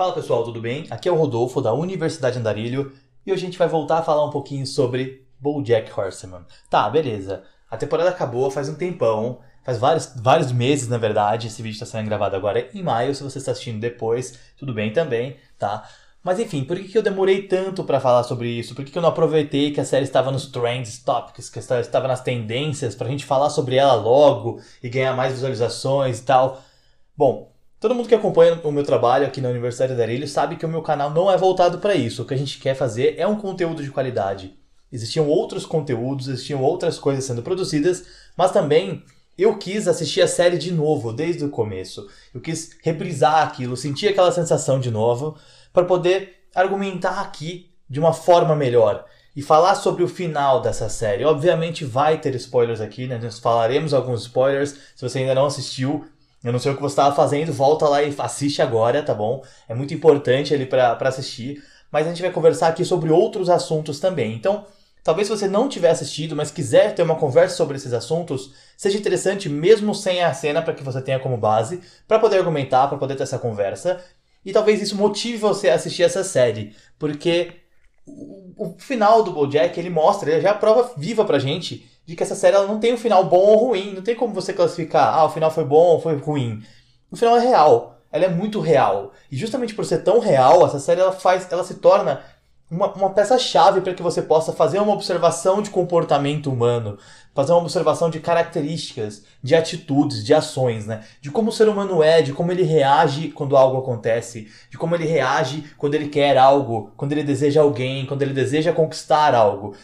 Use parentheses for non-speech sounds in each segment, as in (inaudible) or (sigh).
Fala pessoal, tudo bem? Aqui é o Rodolfo da Universidade Andarilho e hoje a gente vai voltar a falar um pouquinho sobre BoJack Horseman. Tá, beleza. A temporada acabou faz um tempão, faz vários, vários meses na verdade. Esse vídeo está sendo gravado agora em maio. Se você está assistindo depois, tudo bem também, tá? Mas enfim, por que eu demorei tanto para falar sobre isso? Por que eu não aproveitei que a série estava nos trends topics, que estava nas tendências, pra gente falar sobre ela logo e ganhar mais visualizações e tal? Bom, Todo mundo que acompanha o meu trabalho aqui na Universidade da Arilho sabe que o meu canal não é voltado para isso. O que a gente quer fazer é um conteúdo de qualidade. Existiam outros conteúdos, existiam outras coisas sendo produzidas, mas também eu quis assistir a série de novo, desde o começo. Eu quis reprisar aquilo, sentir aquela sensação de novo, para poder argumentar aqui de uma forma melhor e falar sobre o final dessa série. Obviamente vai ter spoilers aqui, né? Nós falaremos alguns spoilers. Se você ainda não assistiu, eu não sei o que você estava fazendo, volta lá e assiste agora, tá bom? É muito importante ali para assistir. Mas a gente vai conversar aqui sobre outros assuntos também. Então, talvez se você não tiver assistido, mas quiser ter uma conversa sobre esses assuntos, seja interessante mesmo sem a cena para que você tenha como base, para poder argumentar, para poder ter essa conversa. E talvez isso motive você a assistir essa série, porque o, o final do BoJack ele mostra, ele já é a prova viva pra gente de que essa série ela não tem um final bom ou ruim. Não tem como você classificar, ah, o final foi bom ou foi ruim. O final é real. Ela é muito real. E justamente por ser tão real, essa série ela faz, ela se torna uma, uma peça-chave para que você possa fazer uma observação de comportamento humano, fazer uma observação de características, de atitudes, de ações, né? De como o ser humano é, de como ele reage quando algo acontece, de como ele reage quando ele quer algo, quando ele deseja alguém, quando ele deseja conquistar algo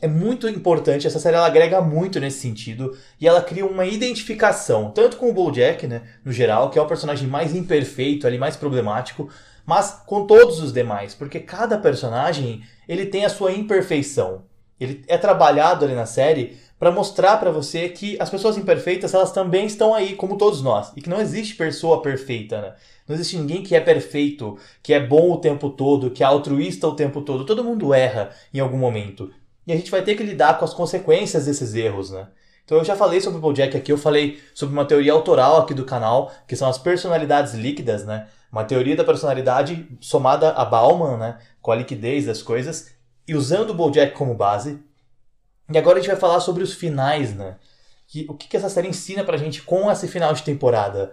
é muito importante, essa série ela agrega muito nesse sentido e ela cria uma identificação, tanto com o BoJack, né, no geral, que é o personagem mais imperfeito, ali mais problemático, mas com todos os demais, porque cada personagem, ele tem a sua imperfeição. Ele é trabalhado ali na série para mostrar para você que as pessoas imperfeitas, elas também estão aí, como todos nós, e que não existe pessoa perfeita, né? Não existe ninguém que é perfeito, que é bom o tempo todo, que é altruísta o tempo todo. Todo mundo erra em algum momento. E a gente vai ter que lidar com as consequências desses erros, né? Então eu já falei sobre o Bojack aqui, eu falei sobre uma teoria autoral aqui do canal, que são as personalidades líquidas, né? Uma teoria da personalidade somada a Bauman, né? Com a liquidez das coisas, e usando o Bojack como base. E agora a gente vai falar sobre os finais, né? Que, o que, que essa série ensina pra gente com esse final de temporada?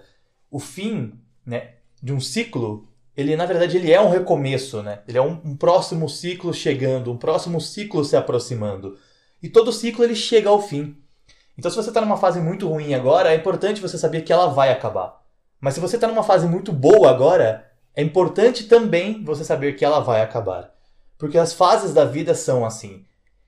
O fim, né? De um ciclo ele na verdade ele é um recomeço, né? Ele é um, um, próximo ciclo chegando, um próximo ciclo se aproximando. E todo ciclo ele chega ao fim. Então se você está numa fase muito ruim agora, é importante você saber que ela vai acabar. Mas se você está numa fase muito boa agora, é importante também você saber que ela vai acabar. Porque as fases da vida são assim.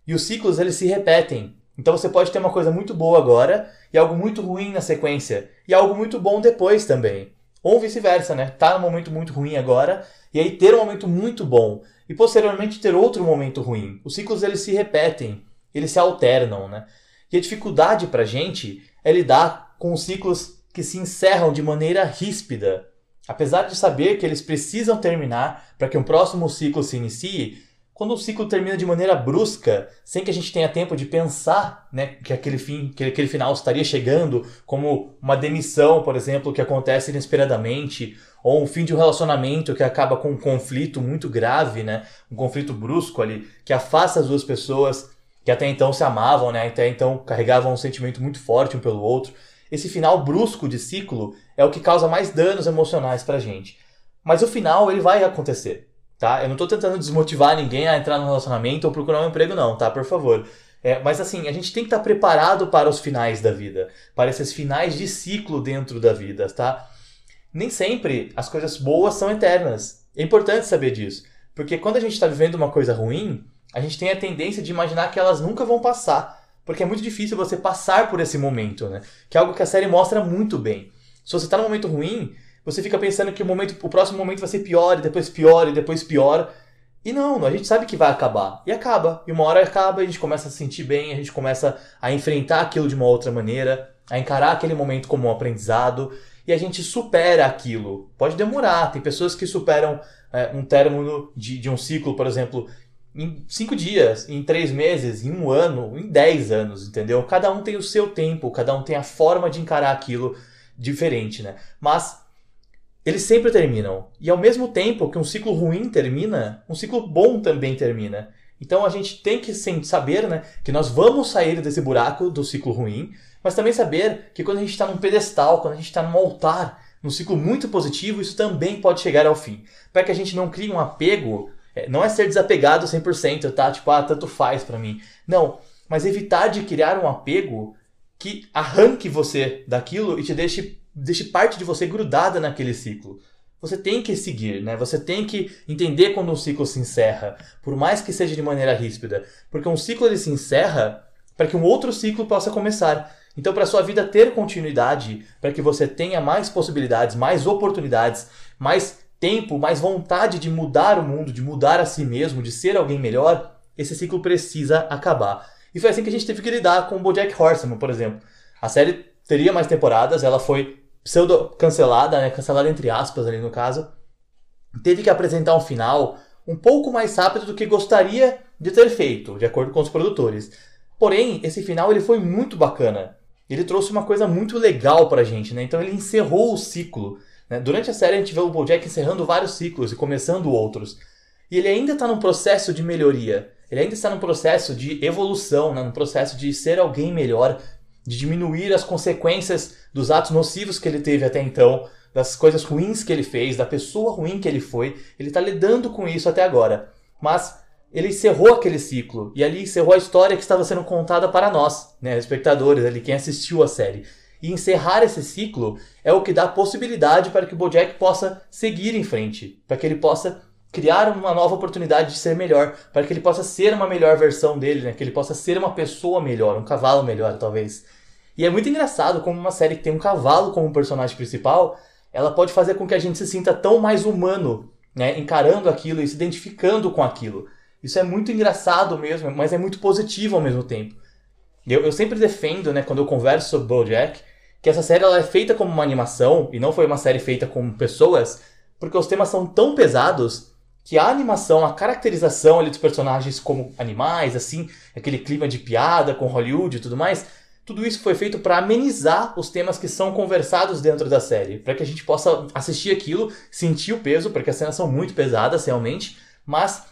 E os ciclos eles se repetem. Então você pode ter uma coisa muito boa agora e algo muito ruim na sequência, e algo muito bom depois também. Ou vice-versa, né? Tá num momento muito ruim agora, e aí ter um momento muito bom, e posteriormente ter outro momento ruim. Os ciclos eles se repetem, eles se alternam, né? E a dificuldade pra gente é lidar com os ciclos que se encerram de maneira ríspida. Apesar de saber que eles precisam terminar para que um próximo ciclo se inicie, quando o ciclo termina de maneira brusca, sem que a gente tenha tempo de pensar né, que aquele fim, que aquele final estaria chegando, como uma demissão, por exemplo, que acontece inesperadamente, ou um fim de um relacionamento que acaba com um conflito muito grave, né, um conflito brusco ali, que afasta as duas pessoas que até então se amavam, né, até então carregavam um sentimento muito forte um pelo outro. Esse final brusco de ciclo é o que causa mais danos emocionais pra gente. Mas o final ele vai acontecer tá? Eu não tô tentando desmotivar ninguém a entrar no relacionamento ou procurar um emprego, não, tá? Por favor. É, mas assim, a gente tem que estar tá preparado para os finais da vida, para esses finais de ciclo dentro da vida, tá? Nem sempre as coisas boas são eternas. É importante saber disso. Porque quando a gente está vivendo uma coisa ruim, a gente tem a tendência de imaginar que elas nunca vão passar. Porque é muito difícil você passar por esse momento, né? Que é algo que a série mostra muito bem. Se você está num momento ruim, você fica pensando que o, momento, o próximo momento vai ser pior, e depois pior, e depois pior. E não, a gente sabe que vai acabar. E acaba. E uma hora acaba, a gente começa a se sentir bem, a gente começa a enfrentar aquilo de uma outra maneira, a encarar aquele momento como um aprendizado, e a gente supera aquilo. Pode demorar, tem pessoas que superam é, um término de, de um ciclo, por exemplo, em cinco dias, em três meses, em um ano, em dez anos, entendeu? Cada um tem o seu tempo, cada um tem a forma de encarar aquilo diferente, né? Mas eles sempre terminam. E ao mesmo tempo que um ciclo ruim termina, um ciclo bom também termina. Então a gente tem que saber né, que nós vamos sair desse buraco do ciclo ruim, mas também saber que quando a gente está num pedestal, quando a gente está num altar, num ciclo muito positivo, isso também pode chegar ao fim. Para que a gente não crie um apego, é, não é ser desapegado 100%, tá? Tipo, ah, tanto faz para mim. Não, mas evitar de criar um apego que arranque você daquilo e te deixe, deixe parte de você grudada naquele ciclo. Você tem que seguir, né? Você tem que entender quando um ciclo se encerra, por mais que seja de maneira ríspida, porque um ciclo ele se encerra para que um outro ciclo possa começar. Então, para sua vida ter continuidade, para que você tenha mais possibilidades, mais oportunidades, mais tempo, mais vontade de mudar o mundo, de mudar a si mesmo, de ser alguém melhor, esse ciclo precisa acabar. E foi assim que a gente teve que lidar com o BoJack Horseman, por exemplo. A série teria mais temporadas, ela foi pseudo cancelada, né? Cancelada entre aspas ali no caso. Teve que apresentar um final um pouco mais rápido do que gostaria de ter feito, de acordo com os produtores. Porém, esse final ele foi muito bacana. Ele trouxe uma coisa muito legal pra gente, né? Então ele encerrou o ciclo. Né? Durante a série a gente vê o BoJack encerrando vários ciclos e começando outros. E ele ainda está num processo de melhoria. Ele ainda está num processo de evolução, né? num processo de ser alguém melhor, de diminuir as consequências dos atos nocivos que ele teve até então, das coisas ruins que ele fez, da pessoa ruim que ele foi. Ele está lidando com isso até agora. Mas ele encerrou aquele ciclo e ali encerrou a história que estava sendo contada para nós, né, espectadores, ali quem assistiu a série. E encerrar esse ciclo é o que dá possibilidade para que o BoJack possa seguir em frente, para que ele possa criar uma nova oportunidade de ser melhor, para que ele possa ser uma melhor versão dele, né? que ele possa ser uma pessoa melhor, um cavalo melhor, talvez. E é muito engraçado como uma série que tem um cavalo como personagem principal, ela pode fazer com que a gente se sinta tão mais humano, né? encarando aquilo e se identificando com aquilo. Isso é muito engraçado mesmo, mas é muito positivo ao mesmo tempo. Eu, eu sempre defendo, né, quando eu converso sobre BoJack, que essa série ela é feita como uma animação e não foi uma série feita com pessoas, porque os temas são tão pesados que a animação, a caracterização ali dos personagens como animais, assim, aquele clima de piada com Hollywood e tudo mais, tudo isso foi feito para amenizar os temas que são conversados dentro da série, para que a gente possa assistir aquilo, sentir o peso, porque as cenas são muito pesadas realmente, mas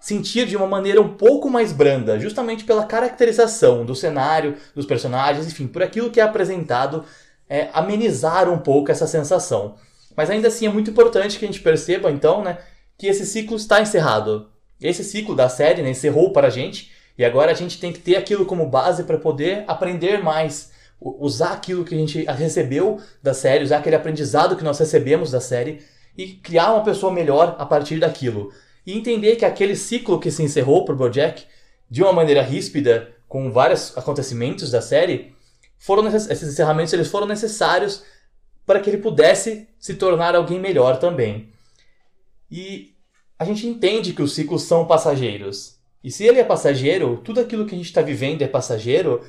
sentir de uma maneira um pouco mais branda, justamente pela caracterização do cenário, dos personagens, enfim, por aquilo que é apresentado, é, amenizar um pouco essa sensação. Mas ainda assim é muito importante que a gente perceba, então, né, que esse ciclo está encerrado. Esse ciclo da série né, encerrou para a gente e agora a gente tem que ter aquilo como base para poder aprender mais, usar aquilo que a gente recebeu da série, usar aquele aprendizado que nós recebemos da série e criar uma pessoa melhor a partir daquilo. E entender que aquele ciclo que se encerrou para o Bojack, de uma maneira ríspida, com vários acontecimentos da série, foram esses encerramentos eles foram necessários para que ele pudesse se tornar alguém melhor também. E a gente entende que os ciclos são passageiros. E se ele é passageiro, tudo aquilo que a gente está vivendo é passageiro,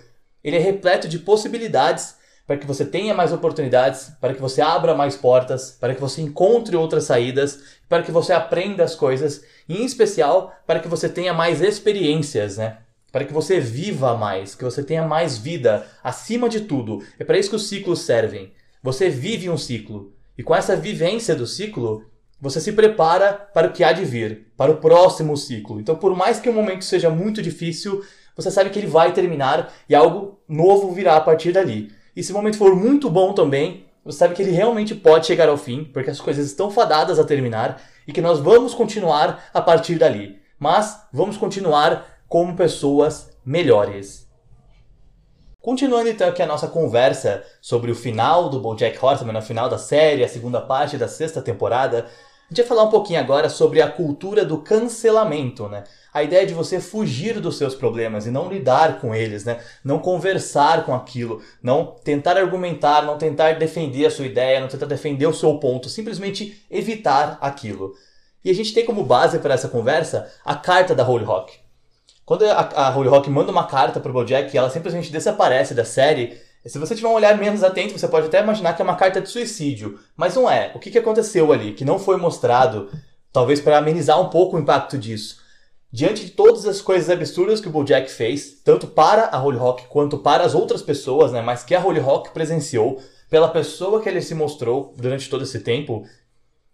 ele é repleto de possibilidades para que você tenha mais oportunidades, para que você abra mais portas, para que você encontre outras saídas, para que você aprenda as coisas, e em especial para que você tenha mais experiências, né? Para que você viva mais, que você tenha mais vida, acima de tudo. É para isso que os ciclos servem. Você vive um ciclo. E com essa vivência do ciclo, você se prepara para o que há de vir, para o próximo ciclo. Então, por mais que o momento seja muito difícil, você sabe que ele vai terminar e algo novo virá a partir dali. E se o momento for muito bom também, você sabe que ele realmente pode chegar ao fim, porque as coisas estão fadadas a terminar e que nós vamos continuar a partir dali. Mas vamos continuar como pessoas melhores. Continuando então aqui a nossa conversa sobre o final do BoJack Horseman, no final da série, a segunda parte da sexta temporada, a gente vai falar um pouquinho agora sobre a cultura do cancelamento, né? A ideia de você fugir dos seus problemas e não lidar com eles, né? Não conversar com aquilo, não tentar argumentar, não tentar defender a sua ideia, não tentar defender o seu ponto, simplesmente evitar aquilo. E a gente tem como base para essa conversa a carta da Holy Rock. Quando a, a Holy Rock manda uma carta para o Bojack e ela simplesmente desaparece da série, se você tiver um olhar menos atento, você pode até imaginar que é uma carta de suicídio. Mas não é. O que, que aconteceu ali? Que não foi mostrado, talvez para amenizar um pouco o impacto disso. Diante de todas as coisas absurdas que o Bojack fez, tanto para a Holy Rock quanto para as outras pessoas, né, mas que a Holy Rock presenciou, pela pessoa que ele se mostrou durante todo esse tempo,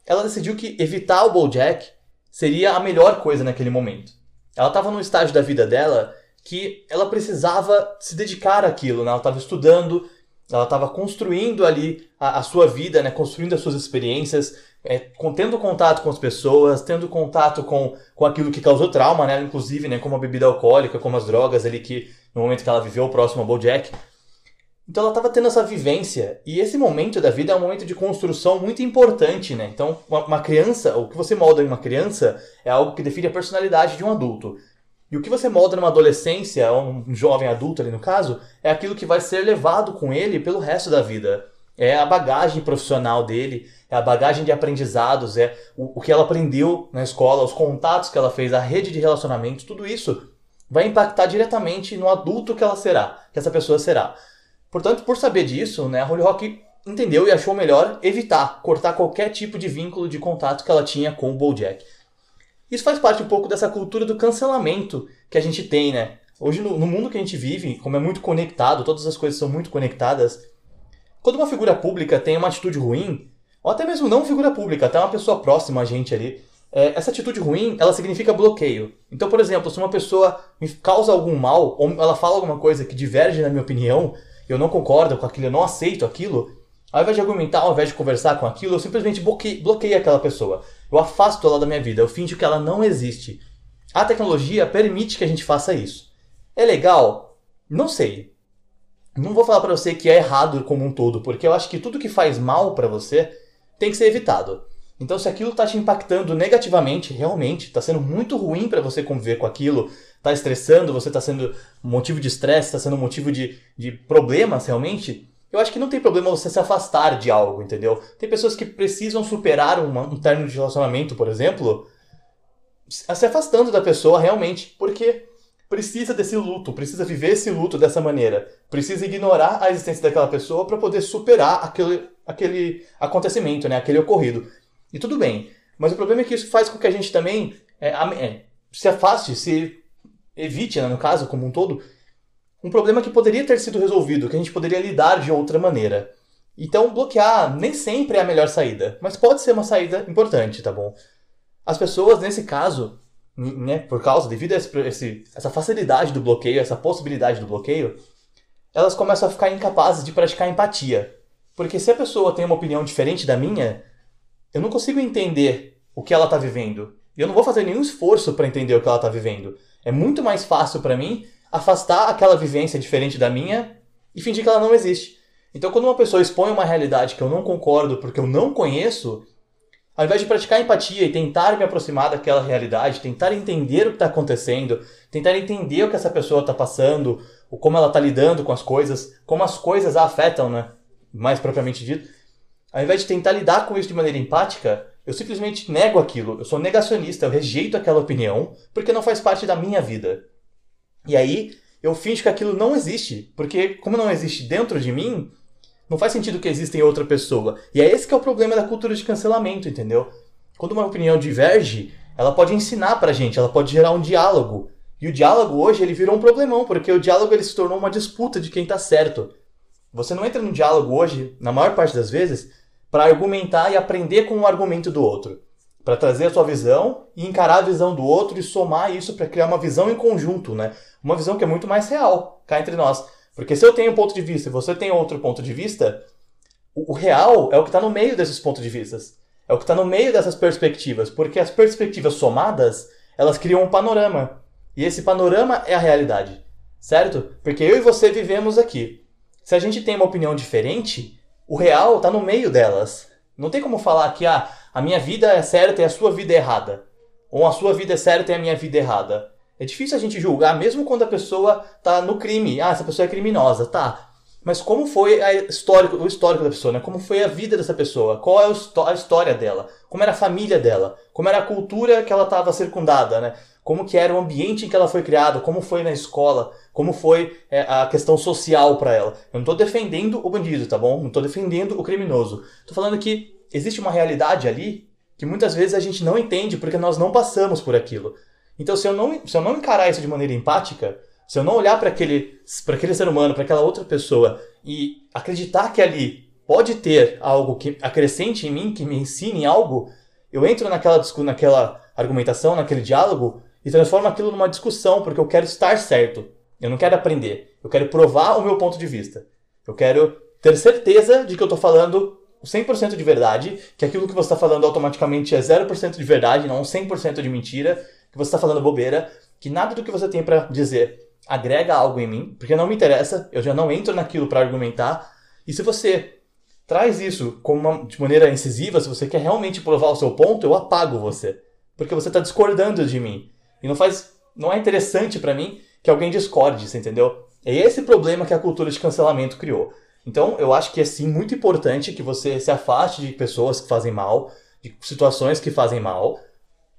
ela decidiu que evitar o BoJack seria a melhor coisa naquele momento. Ela estava num estágio da vida dela que ela precisava se dedicar àquilo, né? Ela estava estudando, ela estava construindo ali a, a, sua vida, né? Construindo as suas experiências, é, tendo contato com as pessoas, tendo contato com, com aquilo que causou trauma, né? Inclusive, né? Como a bebida alcoólica, como as drogas ali que no momento que ela viveu próximo ao BoJack. Então ela estava tendo essa vivência e esse momento da vida é um momento de construção muito importante, né? Então uma, uma criança, o que você molda em uma criança é algo que define a personalidade de um adulto. E o que você molda numa adolescência, ou um jovem adulto ali no caso, é aquilo que vai ser levado com ele pelo resto da vida. É a bagagem profissional dele, é a bagagem de aprendizados, é o, o que ela aprendeu na escola, os contatos que ela fez, a rede de relacionamentos, tudo isso vai impactar diretamente no adulto que ela será, que essa pessoa será. Portanto, por saber disso, né, a Holly Rock entendeu e achou melhor evitar, cortar qualquer tipo de vínculo de contato que ela tinha com o BoJack. Isso faz parte um pouco dessa cultura do cancelamento que a gente tem, né? Hoje, no, no mundo que a gente vive, como é muito conectado, todas as coisas são muito conectadas, quando uma figura pública tem uma atitude ruim, ou até mesmo não figura pública, até uma pessoa próxima a gente ali, é, essa atitude ruim, ela significa bloqueio. Então, por exemplo, se uma pessoa me causa algum mal, ou ela fala alguma coisa que diverge na minha opinião, eu não concordo com aquilo, eu não aceito aquilo, ao invés de argumentar, ao invés de conversar com aquilo, eu simplesmente bloqueio, bloqueio aquela pessoa. Eu afasto ela da minha vida, eu finjo que ela não existe. A tecnologia permite que a gente faça isso. É legal? Não sei. Não vou falar para você que é errado como um todo, porque eu acho que tudo que faz mal para você tem que ser evitado. Então, se aquilo está te impactando negativamente, realmente, está sendo muito ruim para você conviver com aquilo, está estressando, você está sendo motivo de estresse, está sendo motivo de, de problemas realmente, eu acho que não tem problema você se afastar de algo, entendeu? Tem pessoas que precisam superar uma, um término de relacionamento, por exemplo, se afastando da pessoa realmente, porque precisa desse luto, precisa viver esse luto dessa maneira, precisa ignorar a existência daquela pessoa para poder superar aquele, aquele acontecimento, né, aquele ocorrido. E tudo bem, mas o problema é que isso faz com que a gente também é, é, se afaste, se evite, né, no caso, como um todo, um problema que poderia ter sido resolvido, que a gente poderia lidar de outra maneira. Então, bloquear nem sempre é a melhor saída, mas pode ser uma saída importante, tá bom? As pessoas, nesse caso, né, por causa, devido a esse, essa facilidade do bloqueio, essa possibilidade do bloqueio, elas começam a ficar incapazes de praticar empatia. Porque se a pessoa tem uma opinião diferente da minha, eu não consigo entender o que ela está vivendo. E eu não vou fazer nenhum esforço para entender o que ela está vivendo. É muito mais fácil para mim afastar aquela vivência diferente da minha e fingir que ela não existe. Então, quando uma pessoa expõe uma realidade que eu não concordo porque eu não conheço, ao invés de praticar empatia e tentar me aproximar daquela realidade, tentar entender o que está acontecendo, tentar entender o que essa pessoa está passando, ou como ela está lidando com as coisas, como as coisas a afetam, né? mais propriamente dito, ao invés de tentar lidar com isso de maneira empática, eu simplesmente nego aquilo, eu sou negacionista, eu rejeito aquela opinião porque não faz parte da minha vida. E aí eu finjo que aquilo não existe, porque como não existe dentro de mim, não faz sentido que exista em outra pessoa. E é esse que é o problema da cultura de cancelamento, entendeu? Quando uma opinião diverge, ela pode ensinar pra gente, ela pode gerar um diálogo. E o diálogo hoje ele virou um problemão, porque o diálogo ele se tornou uma disputa de quem tá certo. Você não entra no diálogo hoje, na maior parte das vezes, para argumentar e aprender com o argumento do outro para trazer a sua visão e encarar a visão do outro e somar isso para criar uma visão em conjunto, né? Uma visão que é muito mais real cá entre nós. Porque se eu tenho um ponto de vista e você tem outro ponto de vista, o, real é o que está no meio desses pontos de vista. É o que está no meio dessas perspectivas. Porque as perspectivas somadas, elas criam um panorama. E esse panorama é a realidade. Certo? Porque eu e você vivemos aqui. Se a gente tem uma opinião diferente, o real está no meio delas. Não tem como falar que ah, a minha vida é certa e a sua vida é errada. Ou a sua vida é certa e a minha vida é errada. É difícil a gente julgar, mesmo quando a pessoa está no crime. Ah, essa pessoa é criminosa, tá. Mas como foi histórico, o histórico da pessoa, né? Como foi a vida dessa pessoa? Qual é a história dela? Como era a família dela? Como era a cultura que ela estava circundada, né? Como que era o ambiente em que ela foi criada? Como foi na escola? Como foi é, a questão social para ela? Eu não estou defendendo o bandido, tá bom? Não estou defendendo o criminoso. Estou falando que existe uma realidade ali que muitas vezes a gente não entende porque nós não passamos por aquilo. Então, se eu não, se eu não encarar isso de maneira empática, se eu não olhar para aquele, aquele ser humano, para aquela outra pessoa e acreditar que ali pode ter algo que acrescente em mim, que me ensine algo, eu entro naquela, naquela argumentação, naquele diálogo e transformo aquilo numa discussão, porque eu quero estar certo. Eu não quero aprender. Eu quero provar o meu ponto de vista. Eu quero ter certeza de que eu estou falando 100% de verdade, que aquilo que você está falando automaticamente é 0% de verdade, não 100% de mentira, que você está falando bobeira, que nada do que você tem para dizer agrega algo em mim, porque não me interessa, eu já não entro naquilo para argumentar. E se você traz isso uma, de maneira incisiva, se você quer realmente provar o seu ponto, eu apago você, porque você está discordando de mim. E não faz, não é interessante para mim que alguém discorde, você entendeu? É esse problema que a cultura de cancelamento criou. Então, eu acho que é sim muito importante que você se afaste de pessoas que fazem mal, de situações que fazem mal.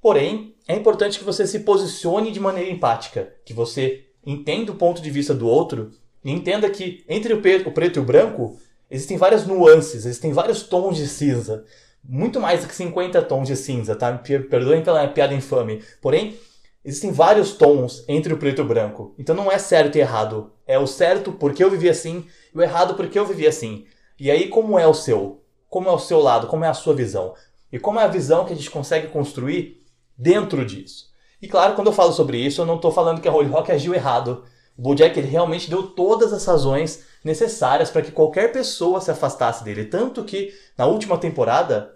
Porém, é importante que você se posicione de maneira empática, que você entenda o ponto de vista do outro e entenda que entre o preto e o branco existem várias nuances, existem vários tons de cinza. Muito mais do que 50 tons de cinza, tá? Perdoem pela piada infame. Porém, existem vários tons entre o preto e o branco. Então não é certo e errado. É o certo porque eu vivi assim e o errado porque eu vivi assim. E aí, como é o seu? Como é o seu lado? Como é a sua visão? E como é a visão que a gente consegue construir dentro disso? E claro, quando eu falo sobre isso, eu não estou falando que a Holy Rock agiu errado. O Bojack ele realmente deu todas as razões necessárias para que qualquer pessoa se afastasse dele. Tanto que na última temporada,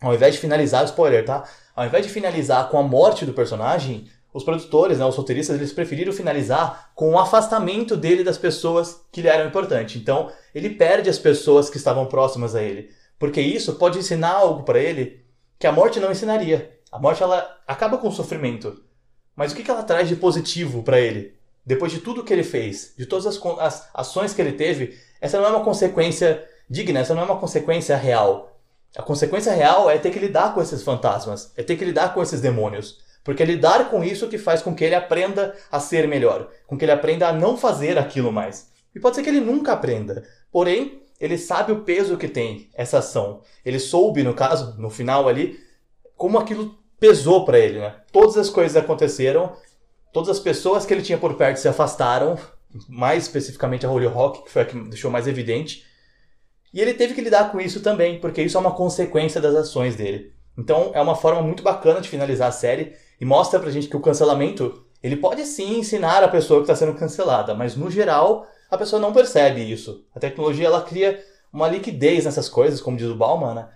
ao invés de finalizar, spoiler, tá? Ao invés de finalizar com a morte do personagem, os produtores, né, os roteiristas, eles preferiram finalizar com o afastamento dele das pessoas que lhe eram importantes. Então, ele perde as pessoas que estavam próximas a ele, porque isso pode ensinar algo para ele que a morte não ensinaria. A morte ela acaba com o sofrimento, mas o que ela traz de positivo para ele? Depois de tudo que ele fez, de todas as, as ações que ele teve, essa não é uma consequência digna, essa não é uma consequência real. A consequência real é ter que lidar com esses fantasmas, é ter que lidar com esses demônios. Porque lidar com isso que faz com que ele aprenda a ser melhor, com que ele aprenda a não fazer aquilo mais. E pode ser que ele nunca aprenda, porém, ele sabe o peso que tem essa ação. Ele soube, no caso, no final ali, como aquilo pesou para ele, né? Todas as coisas aconteceram, todas as pessoas que ele tinha por perto se afastaram, mais especificamente a Holy Rock, que foi a que deixou mais evidente. E ele teve que lidar com isso também, porque isso é uma consequência das ações dele. Então é uma forma muito bacana de finalizar a série e mostra pra gente que o cancelamento, ele pode sim ensinar a pessoa que está sendo cancelada, mas no geral a pessoa não percebe isso. A tecnologia ela cria uma liquidez nessas coisas, como diz o Bauman, né?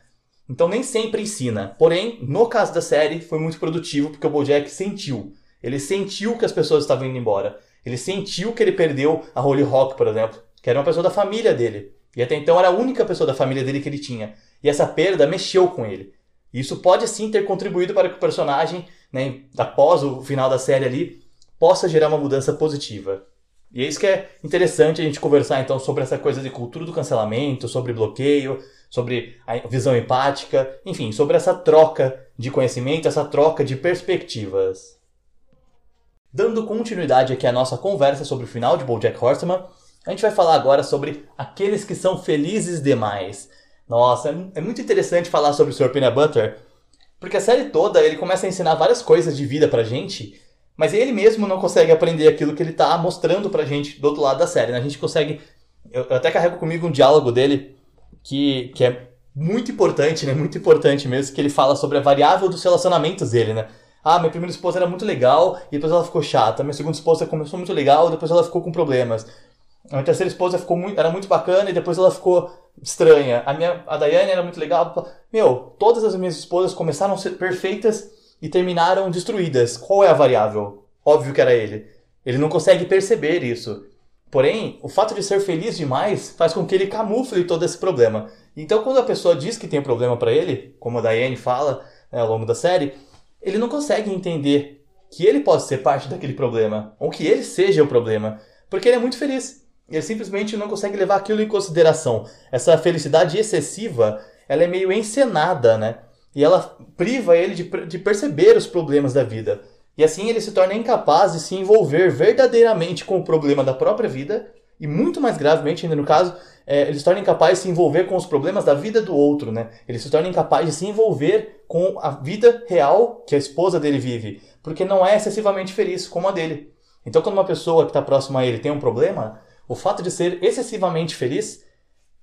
Então nem sempre ensina. Porém, no caso da série, foi muito produtivo porque o Bojack sentiu. Ele sentiu que as pessoas estavam indo embora. Ele sentiu que ele perdeu a Holly Rock, por exemplo, que era uma pessoa da família dele. E até então era a única pessoa da família dele que ele tinha. E essa perda mexeu com ele. Isso pode sim ter contribuído para que o personagem né, após o final da série ali, possa gerar uma mudança positiva. E é isso que é interessante a gente conversar então sobre essa coisa de cultura do cancelamento, sobre bloqueio, sobre a visão empática, enfim, sobre essa troca de conhecimento, essa troca de perspectivas. Dando continuidade aqui à nossa conversa sobre o final de BoJack Horseman, a gente vai falar agora sobre aqueles que são felizes demais. Nossa, é muito interessante falar sobre o Sr. Peanut Butter, porque a série toda ele começa a ensinar várias coisas de vida pra gente, mas ele mesmo não consegue aprender aquilo que ele tá mostrando pra gente do outro lado da série. Né? A gente consegue. Eu, eu até carrego comigo um diálogo dele que, que é muito importante, né? Muito importante mesmo, que ele fala sobre a variável dos relacionamentos dele, né? Ah, minha primeira esposa era muito legal e depois ela ficou chata. Minha segunda esposa começou muito legal e depois ela ficou com problemas. A minha terceira esposa ficou muito, era muito bacana e depois ela ficou estranha. A minha a Daiane era muito legal. Meu, todas as minhas esposas começaram a ser perfeitas e terminaram destruídas. Qual é a variável? Óbvio que era ele. Ele não consegue perceber isso. Porém, o fato de ser feliz demais faz com que ele camufle todo esse problema. Então, quando a pessoa diz que tem um problema para ele, como a Diane fala né, ao longo da série, ele não consegue entender que ele pode ser parte daquele problema, ou que ele seja o problema, porque ele é muito feliz. Ele simplesmente não consegue levar aquilo em consideração. Essa felicidade excessiva, ela é meio encenada, né? E ela priva ele de, de perceber os problemas da vida. E assim ele se torna incapaz de se envolver verdadeiramente com o problema da própria vida, e muito mais gravemente, ainda no caso, é, ele se torna incapaz de se envolver com os problemas da vida do outro, né? Ele se torna incapaz de se envolver com a vida real que a esposa dele vive, porque não é excessivamente feliz como a dele. Então, quando uma pessoa que está próxima a ele tem um problema, o fato de ser excessivamente feliz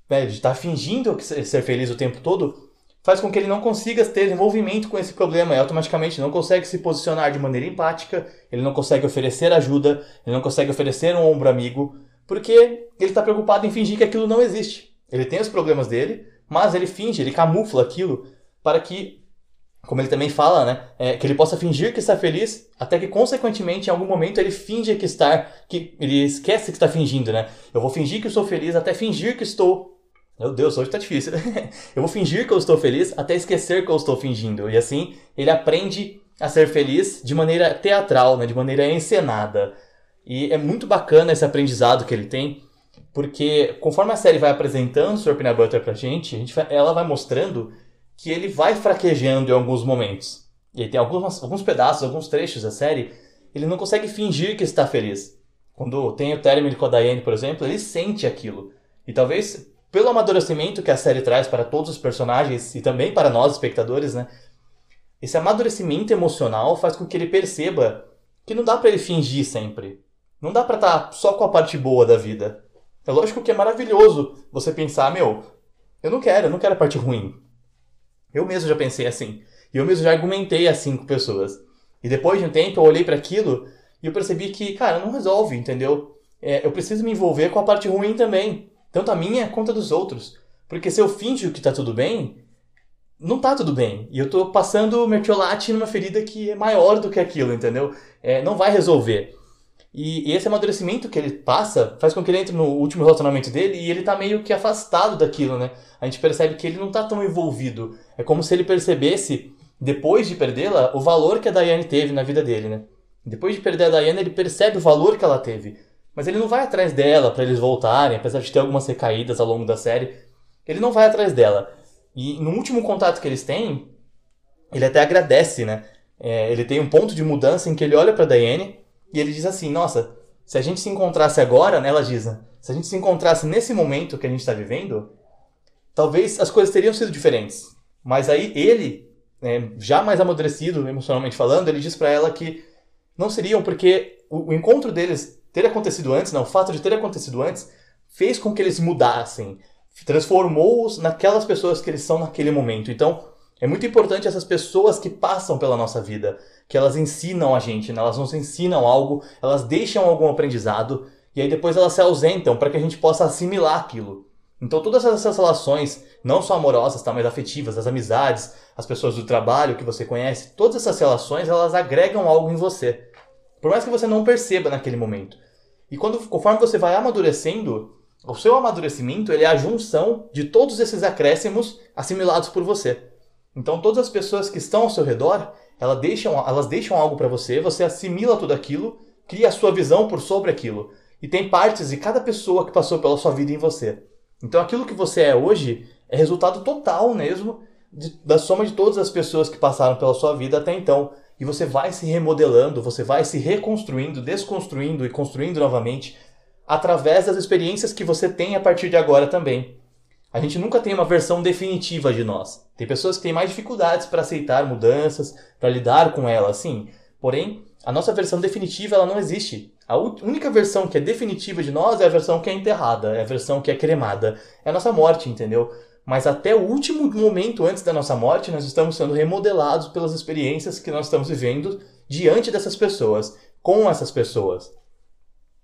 né, de estar tá fingindo ser feliz o tempo todo, faz com que ele não consiga ter envolvimento com esse problema e automaticamente não consegue se posicionar de maneira empática, ele não consegue oferecer ajuda, ele não consegue oferecer um ombro amigo, porque ele está preocupado em fingir que aquilo não existe. Ele tem os problemas dele, mas ele finge, ele camufla aquilo para que, como ele também fala, né, é, que ele possa fingir que está feliz, até que consequentemente em algum momento ele finge que está, que ele esquece que está fingindo, né? Eu vou fingir que estou feliz até fingir que estou meu Deus, hoje tá difícil. (laughs) eu vou fingir que eu estou feliz até esquecer que eu estou fingindo. E assim, ele aprende a ser feliz de maneira teatral, né? de maneira encenada. E é muito bacana esse aprendizado que ele tem, porque conforme a série vai apresentando Sr. Peanut Butter pra gente, a gente ela vai mostrando que ele vai fraquejando em alguns momentos. E tem alguns, alguns pedaços, alguns trechos da série, ele não consegue fingir que está feliz. Quando tem o término com a Diane, por exemplo, ele sente aquilo. E talvez pelo amadurecimento que a série traz para todos os personagens e também para nós, espectadores, né? Esse amadurecimento emocional faz com que ele perceba que não dá para ele fingir sempre. Não dá para estar tá só com a parte boa da vida. É lógico que é maravilhoso você pensar, meu, eu não quero, eu não quero a parte ruim. Eu mesmo já pensei assim. E eu mesmo já argumentei assim com pessoas. E depois de um tempo eu olhei para aquilo e eu percebi que, cara, não resolve, entendeu? É, eu preciso me envolver com a parte ruim também. Tanto a minha quanto a dos outros. Porque se eu finjo que tá tudo bem, não tá tudo bem. E eu tô passando mertiolate numa ferida que é maior do que aquilo, entendeu? É, não vai resolver. E, e, esse amadurecimento que ele passa faz com que ele entre no último relacionamento dele e ele tá meio que afastado daquilo, né? A gente percebe que ele não tá tão envolvido. É como se ele percebesse, depois de perdê-la, o valor que a Diane teve na vida dele, né? Depois de perder a Diane, ele percebe o valor que ela teve. Mas ele não vai atrás dela para eles voltarem, apesar de ter algumas recaídas ao longo da série. Ele não vai atrás dela. E no último contato que eles têm, ele até agradece, né? É, ele tem um ponto de mudança em que ele olha para Diane e ele diz assim: Nossa, se a gente se encontrasse agora, né? Ela diz, né? Se a gente se encontrasse nesse momento que a gente está vivendo, talvez as coisas teriam sido diferentes. Mas aí ele, né, já mais amadurecido emocionalmente falando, ele diz para ela que não seriam porque o, o encontro deles ter acontecido antes, não, o fato de ter acontecido antes, fez com que eles mudassem, transformou-os naquelas pessoas que eles são naquele momento. Então, é muito importante essas pessoas que passam pela nossa vida, que elas ensinam a gente, né? elas nos ensinam algo, elas deixam algum aprendizado e aí depois elas se ausentam para que a gente possa assimilar aquilo. Então todas essas relações, não só amorosas, tá, mas afetivas, as amizades, as pessoas do trabalho que você conhece, todas essas relações elas agregam algo em você. Por mais que você não perceba naquele momento. E quando, conforme você vai amadurecendo, o seu amadurecimento ele é a junção de todos esses acréscimos assimilados por você. Então todas as pessoas que estão ao seu redor, elas deixam, elas deixam algo para você, você assimila tudo aquilo, cria a sua visão por sobre aquilo. E tem partes de cada pessoa que passou pela sua vida em você. Então aquilo que você é hoje é resultado total mesmo de, da soma de todas as pessoas que passaram pela sua vida até então e você vai se remodelando, você vai se reconstruindo, desconstruindo e construindo novamente através das experiências que você tem a partir de agora também. A gente nunca tem uma versão definitiva de nós. Tem pessoas que têm mais dificuldades para aceitar mudanças, para lidar com elas, sim. Porém, a nossa versão definitiva ela não existe. A única versão que é definitiva de nós é a versão que é enterrada, é a versão que é cremada. É a nossa morte, entendeu? mas até o último momento antes da nossa morte, nós estamos sendo remodelados pelas experiências que nós estamos vivendo diante dessas pessoas, com essas pessoas.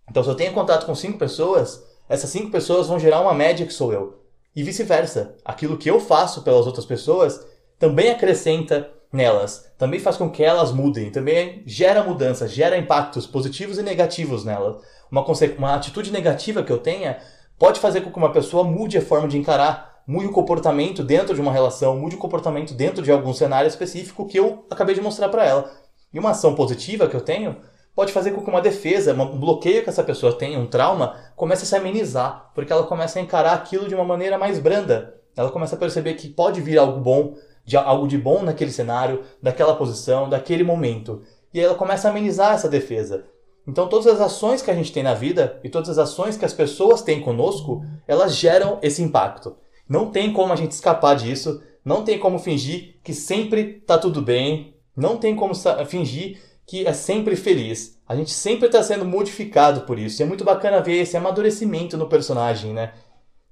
Então, se eu tenho contato com cinco pessoas, essas cinco pessoas vão gerar uma média que sou eu. E vice-versa. Aquilo que eu faço pelas outras pessoas também acrescenta nelas, também faz com que elas mudem, também gera mudanças, gera impactos positivos e negativos nelas. Uma, uma atitude negativa que eu tenha pode fazer com que uma pessoa mude a forma de encarar mude o comportamento dentro de uma relação, mude o comportamento dentro de algum cenário específico que eu acabei de mostrar para ela. E uma ação positiva que eu tenho pode fazer com que uma defesa, um bloqueio que essa pessoa tem, um trauma, comece a se amenizar, porque ela começa a encarar aquilo de uma maneira mais branda. Ela começa a perceber que pode vir algo bom, de algo de bom naquele cenário, daquela posição, daquele momento. E aí ela começa a amenizar essa defesa. Então todas as ações que a gente tem na vida e todas as ações que as pessoas têm conosco, elas geram esse impacto. Não tem como a gente escapar disso, não tem como fingir que sempre tá tudo bem, não tem como fingir que é sempre feliz. A gente sempre está sendo modificado por isso. E é muito bacana ver esse amadurecimento no personagem, né?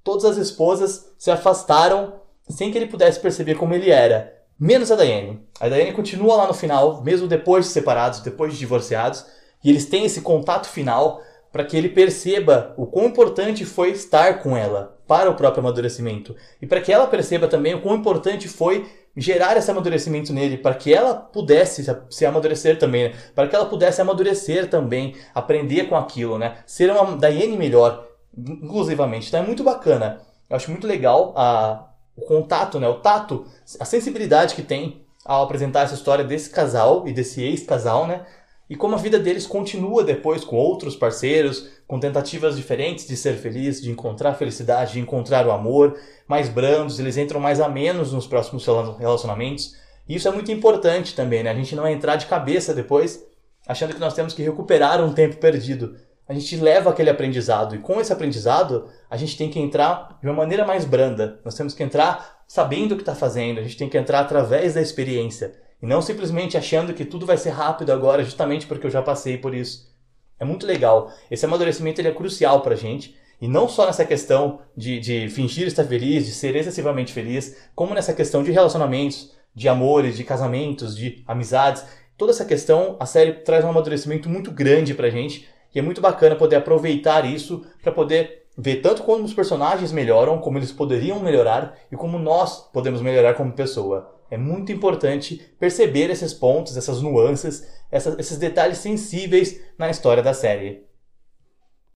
todas as esposas se afastaram sem que ele pudesse perceber como ele era. Menos a Diane. A Diane continua lá no final, mesmo depois de separados, depois de divorciados, e eles têm esse contato final para que ele perceba o quão importante foi estar com ela para o próprio amadurecimento. E para que ela perceba também o quão importante foi gerar esse amadurecimento nele, para que ela pudesse se amadurecer também, né? para que ela pudesse amadurecer também, aprender com aquilo, né? Ser uma Diane melhor, inclusivamente. Então é muito bacana. Eu acho muito legal a, o contato, né? o tato, a sensibilidade que tem ao apresentar essa história desse casal e desse ex-casal, né? E como a vida deles continua depois com outros parceiros, com tentativas diferentes de ser feliz, de encontrar felicidade, de encontrar o amor, mais brandos, eles entram mais a menos nos próximos relacionamentos. E isso é muito importante também, né? A gente não entrar de cabeça depois achando que nós temos que recuperar um tempo perdido. A gente leva aquele aprendizado e com esse aprendizado a gente tem que entrar de uma maneira mais branda. Nós temos que entrar sabendo o que está fazendo, a gente tem que entrar através da experiência. E não simplesmente achando que tudo vai ser rápido agora, justamente porque eu já passei por isso. É muito legal. Esse amadurecimento ele é crucial pra gente. E não só nessa questão de, de fingir estar feliz, de ser excessivamente feliz, como nessa questão de relacionamentos, de amores, de casamentos, de amizades. Toda essa questão, a série traz um amadurecimento muito grande pra gente. E é muito bacana poder aproveitar isso para poder ver tanto como os personagens melhoram, como eles poderiam melhorar e como nós podemos melhorar como pessoa. É muito importante perceber esses pontos, essas nuances, essas, esses detalhes sensíveis na história da série.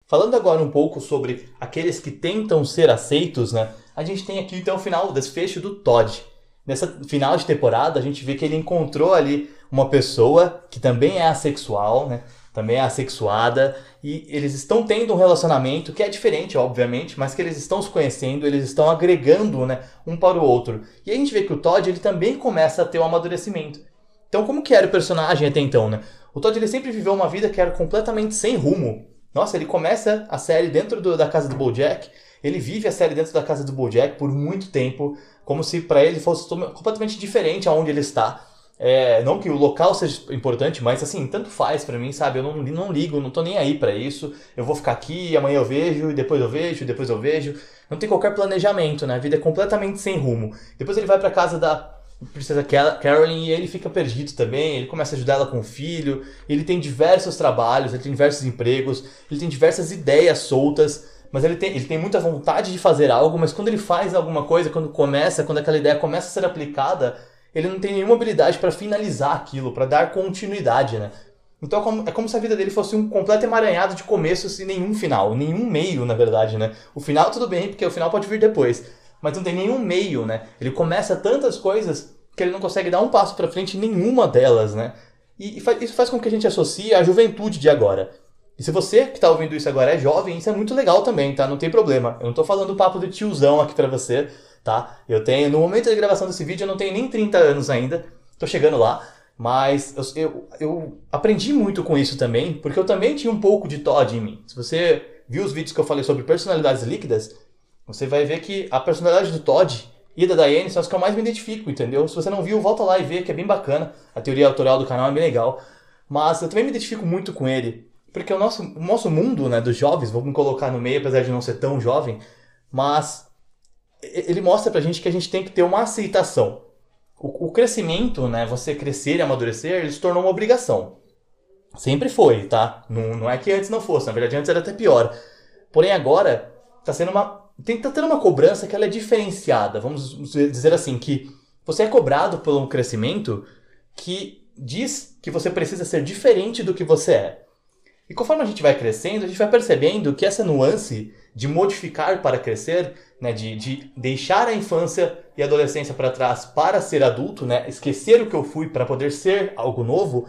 Falando agora um pouco sobre aqueles que tentam ser aceitos, né? A gente tem aqui então o final, o desfecho do Todd. Nessa final de temporada, a gente vê que ele encontrou ali uma pessoa que também é assexual, né? Também é assexuada, e eles estão tendo um relacionamento que é diferente, obviamente, mas que eles estão se conhecendo, eles estão agregando né, um para o outro. E a gente vê que o Todd ele também começa a ter um amadurecimento. Então, como que era o personagem até então, né? O Todd ele sempre viveu uma vida que era completamente sem rumo. Nossa, ele começa a série dentro do, da casa do Bojack, ele vive a série dentro da casa do Bojack por muito tempo, como se para ele fosse completamente diferente aonde ele está. É, não que o local seja importante, mas assim, tanto faz para mim, sabe? Eu não, não ligo, não tô nem aí para isso. Eu vou ficar aqui, amanhã eu vejo, depois eu vejo, depois eu vejo. Não tem qualquer planejamento, né? A vida é completamente sem rumo. Depois ele vai para casa da princesa Carolyn e ele fica perdido também. Ele começa a ajudar ela com o filho. Ele tem diversos trabalhos, ele tem diversos empregos, ele tem diversas ideias soltas. Mas ele tem, ele tem muita vontade de fazer algo, mas quando ele faz alguma coisa, quando começa, quando aquela ideia começa a ser aplicada, ele não tem nenhuma habilidade para finalizar aquilo, para dar continuidade, né? Então é como, é como se a vida dele fosse um completo emaranhado de começo sem nenhum final, nenhum meio, na verdade, né? O final tudo bem, porque o final pode vir depois, mas não tem nenhum meio, né? Ele começa tantas coisas que ele não consegue dar um passo para frente em nenhuma delas, né? E, e isso faz com que a gente associe a juventude de agora. E se você que está ouvindo isso agora é jovem, isso é muito legal também, tá? Não tem problema. Eu não estou falando papo de tiozão aqui para você tá? Eu tenho, no momento da gravação desse vídeo, eu não tenho nem 30 anos ainda, tô chegando lá, mas eu, eu, eu, aprendi muito com isso também, porque eu também tinha um pouco de Todd em mim. Se você viu os vídeos que eu falei sobre personalidades líquidas, você vai ver que a personalidade do Todd e da Diane são as que eu mais me identifico, entendeu? Se você não viu, volta lá e vê, que é bem bacana. A teoria autoral do canal é bem legal. Mas eu também me identifico muito com ele, porque o nosso, o nosso mundo, né, dos jovens, me colocar no meio, apesar de não ser tão jovem, mas ele mostra pra gente que a gente tem que ter uma aceitação. O, o crescimento, né, você crescer e amadurecer, ele se tornou uma obrigação. Sempre foi, tá? Não, não é que antes não fosse, na verdade antes era até pior. Porém agora tá sendo uma tem tá tendo uma cobrança que ela é diferenciada. Vamos dizer assim que você é cobrado por um crescimento que diz que você precisa ser diferente do que você é. E conforme a gente vai crescendo, a gente vai percebendo que essa nuance de modificar para crescer, né, de, de deixar a infância e a adolescência para trás para ser adulto, né, esquecer o que eu fui para poder ser algo novo,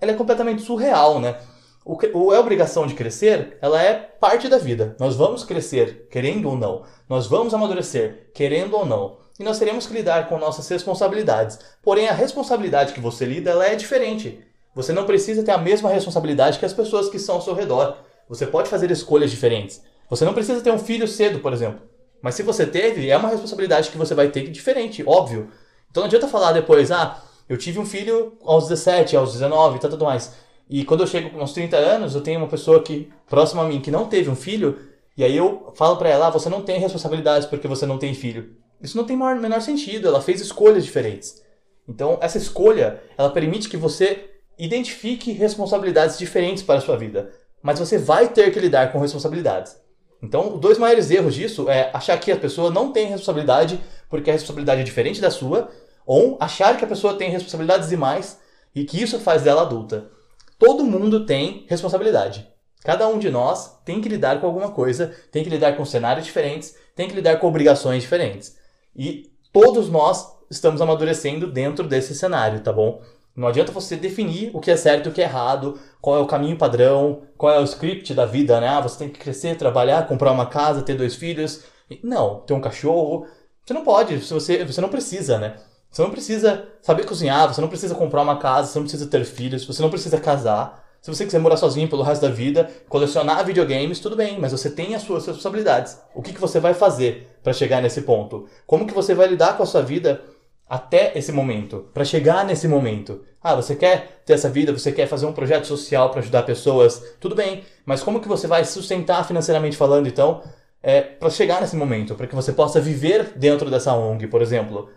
ela é completamente surreal, né? O, o é obrigação de crescer, ela é parte da vida. Nós vamos crescer, querendo ou não. Nós vamos amadurecer, querendo ou não. E nós teremos que lidar com nossas responsabilidades. Porém, a responsabilidade que você lida, ela é diferente. Você não precisa ter a mesma responsabilidade que as pessoas que estão ao seu redor. Você pode fazer escolhas diferentes. Você não precisa ter um filho cedo, por exemplo. Mas se você teve, é uma responsabilidade que você vai ter diferente, óbvio. Então não adianta falar depois, ah, eu tive um filho aos 17, aos 19 e tudo mais. E quando eu chego aos 30 anos, eu tenho uma pessoa que próxima a mim que não teve um filho E aí eu falo para ela, ah, você não tem responsabilidades porque você não tem filho. Isso não tem o menor sentido, ela fez escolhas diferentes. Então, essa escolha, ela permite que você identifique responsabilidades diferentes para a sua vida. Mas você vai ter que lidar com responsabilidades. Então, os dois maiores erros disso é achar que a pessoa não tem responsabilidade porque a responsabilidade é diferente da sua, ou achar que a pessoa tem responsabilidades demais e que isso faz dela adulta. Todo mundo tem responsabilidade. Cada um de nós tem que lidar com alguma coisa, tem que lidar com cenários diferentes, tem que lidar com obrigações diferentes. E todos nós estamos amadurecendo dentro desse cenário, tá bom? Não adianta você definir o que é certo e o que é errado, qual é o caminho padrão, qual é o script da vida, né? Ah, você tem que crescer, trabalhar, comprar uma casa, ter dois filhos. Não, ter um cachorro. Você não pode, você, você não precisa, né? Você não precisa saber cozinhar, você não precisa comprar uma casa, você não precisa ter filhos, você não precisa casar. Se você quiser morar sozinho pelo resto da vida, colecionar videogames, tudo bem, mas você tem as suas responsabilidades. O que, que você vai fazer para chegar nesse ponto? Como que você vai lidar com a sua vida até esse momento, para chegar nesse momento. Ah, você quer ter essa vida, você quer fazer um projeto social para ajudar pessoas, tudo bem, mas como que você vai sustentar financeiramente falando, então, é, para chegar nesse momento, para que você possa viver dentro dessa ONG, por exemplo?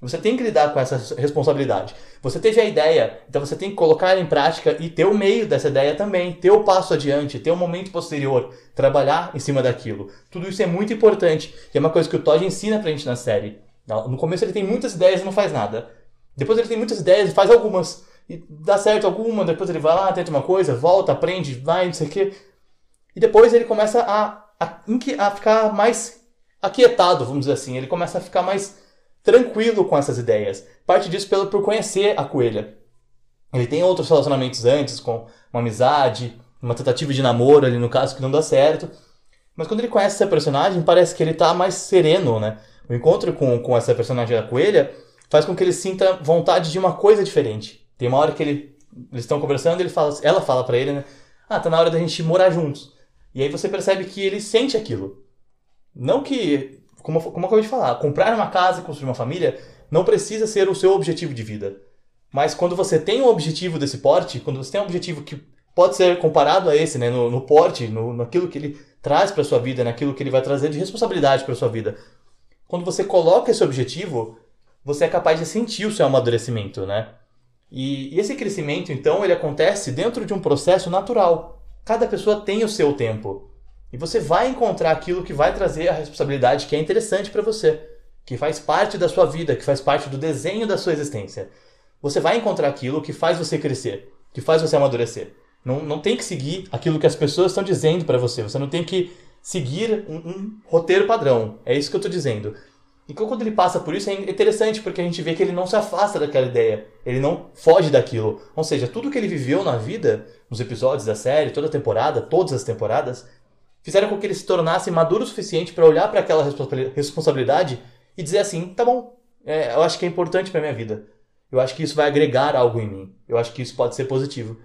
Você tem que lidar com essa responsabilidade. Você teve a ideia, então você tem que colocar ela em prática e ter o meio dessa ideia também, ter o passo adiante, ter o momento posterior, trabalhar em cima daquilo. Tudo isso é muito importante e é uma coisa que o Todd ensina pra gente na série. No começo ele tem muitas ideias e não faz nada. Depois ele tem muitas ideias e faz algumas. E dá certo alguma, depois ele vai lá, tenta uma coisa, volta, aprende, vai, não sei o quê. E depois ele começa a, a, a ficar mais aquietado, vamos dizer assim. Ele começa a ficar mais tranquilo com essas ideias. Parte disso pelo, por conhecer a coelha. Ele tem outros relacionamentos antes, com uma amizade, uma tentativa de namoro ali no caso que não dá certo. Mas quando ele conhece essa personagem, parece que ele tá mais sereno, né? O encontro com, com essa personagem da coelha faz com que ele sinta vontade de uma coisa diferente. Tem uma hora que ele, eles estão conversando, ele fala, ela fala para ele, né? Ah, tá na hora da gente morar juntos. E aí você percebe que ele sente aquilo. Não que, como, como eu acabei de falar, comprar uma casa e construir uma família não precisa ser o seu objetivo de vida. Mas quando você tem um objetivo desse porte, quando você tem um objetivo que pode ser comparado a esse, né, no, no porte, no, naquilo que ele traz para sua vida, naquilo que ele vai trazer de responsabilidade para sua vida, quando você coloca esse objetivo, você é capaz de sentir o seu amadurecimento, né? E, e esse crescimento, então, ele acontece dentro de um processo natural. Cada pessoa tem o seu tempo. E você vai encontrar aquilo que vai trazer a responsabilidade que é interessante para você, que faz parte da sua vida, que faz parte do desenho da sua existência. Você vai encontrar aquilo que faz você crescer, que faz você amadurecer. Não, não tem que seguir aquilo que as pessoas estão dizendo para você. Você não tem que seguir um, um roteiro padrão. É isso que eu estou dizendo. E quando ele passa por isso é interessante porque a gente vê que ele não se afasta daquela ideia, ele não foge daquilo. Ou seja, tudo que ele viveu na vida, nos episódios da série, toda a temporada, todas as temporadas, fizeram com que ele se tornasse maduro o suficiente para olhar para aquela responsabilidade e dizer assim: tá bom, é, eu acho que é importante para minha vida. Eu acho que isso vai agregar algo em mim. Eu acho que isso pode ser positivo.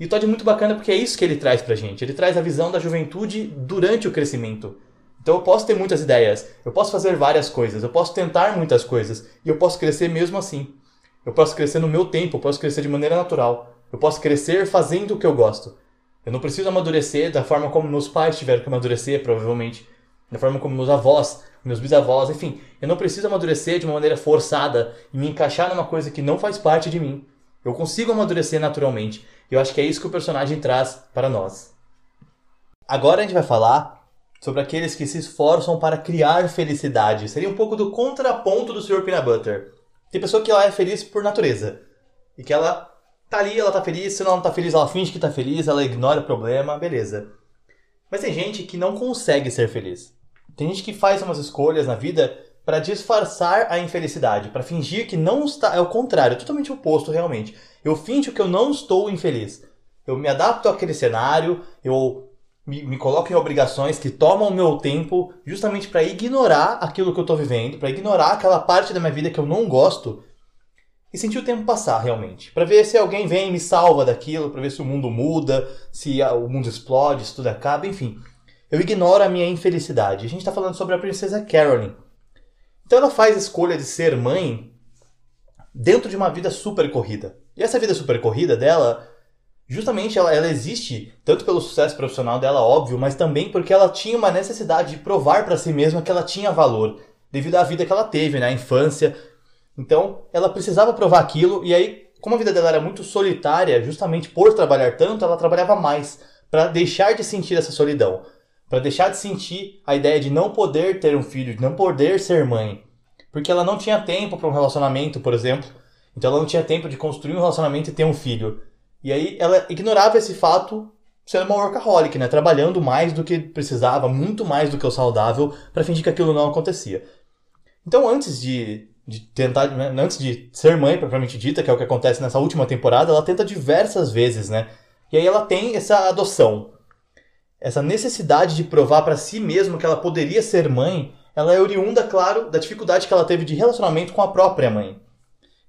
E o Todd é muito bacana porque é isso que ele traz pra gente. Ele traz a visão da juventude durante o crescimento. Então eu posso ter muitas ideias, eu posso fazer várias coisas, eu posso tentar muitas coisas e eu posso crescer mesmo assim. Eu posso crescer no meu tempo, eu posso crescer de maneira natural. Eu posso crescer fazendo o que eu gosto. Eu não preciso amadurecer da forma como meus pais tiveram que amadurecer, provavelmente. Da forma como meus avós, meus bisavós, enfim. Eu não preciso amadurecer de uma maneira forçada e me encaixar numa coisa que não faz parte de mim. Eu consigo amadurecer naturalmente. E eu acho que é isso que o personagem traz para nós. Agora a gente vai falar sobre aqueles que se esforçam para criar felicidade. Seria um pouco do contraponto do Sr. Peanut Butter. Tem pessoa que ela é feliz por natureza. E que ela tá ali, ela tá feliz, se ela não tá feliz, ela finge que tá feliz, ela ignora o problema, beleza. Mas tem gente que não consegue ser feliz. Tem gente que faz umas escolhas na vida para disfarçar a infelicidade, para fingir que não está. É o contrário, é totalmente oposto realmente. Eu finjo que eu não estou infeliz. Eu me adapto àquele cenário, eu me, me coloco em obrigações que tomam o meu tempo justamente para ignorar aquilo que eu estou vivendo, para ignorar aquela parte da minha vida que eu não gosto e sentir o tempo passar realmente. Para ver se alguém vem e me salva daquilo, para ver se o mundo muda, se o mundo explode, se tudo acaba, enfim. Eu ignoro a minha infelicidade. A gente está falando sobre a princesa Carolyn. Então ela faz a escolha de ser mãe dentro de uma vida super corrida. E essa vida super corrida dela justamente ela, ela existe tanto pelo sucesso profissional dela, óbvio, mas também porque ela tinha uma necessidade de provar para si mesma que ela tinha valor, devido à vida que ela teve, na né, infância. Então, ela precisava provar aquilo, e aí, como a vida dela era muito solitária, justamente por trabalhar tanto, ela trabalhava mais para deixar de sentir essa solidão, para deixar de sentir a ideia de não poder ter um filho, de não poder ser mãe, porque ela não tinha tempo para um relacionamento, por exemplo. Então ela não tinha tempo de construir um relacionamento e ter um filho. E aí ela ignorava esse fato sendo uma workaholic, né? Trabalhando mais do que precisava, muito mais do que o saudável, para fingir que aquilo não acontecia. Então, antes de, de tentar, né? antes de ser mãe propriamente dita, que é o que acontece nessa última temporada, ela tenta diversas vezes, né? E aí ela tem essa adoção, essa necessidade de provar para si mesma que ela poderia ser mãe, ela é oriunda, claro, da dificuldade que ela teve de relacionamento com a própria mãe.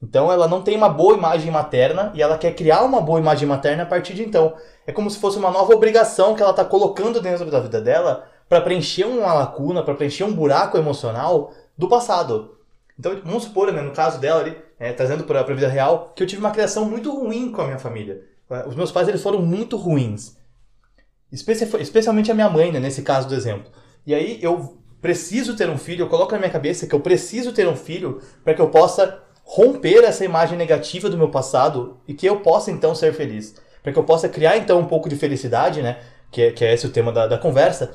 Então ela não tem uma boa imagem materna e ela quer criar uma boa imagem materna a partir de então. É como se fosse uma nova obrigação que ela está colocando dentro da vida dela para preencher uma lacuna, para preencher um buraco emocional do passado. Então vamos supor, né, no caso dela ali, é, trazendo para a vida real, que eu tive uma criação muito ruim com a minha família. Os meus pais eles foram muito ruins. Especialmente a minha mãe, né, nesse caso do exemplo. E aí eu preciso ter um filho, eu coloco na minha cabeça que eu preciso ter um filho para que eu possa romper essa imagem negativa do meu passado e que eu possa então ser feliz. Para que eu possa criar então um pouco de felicidade, né? Que é, que é esse o tema da, da conversa,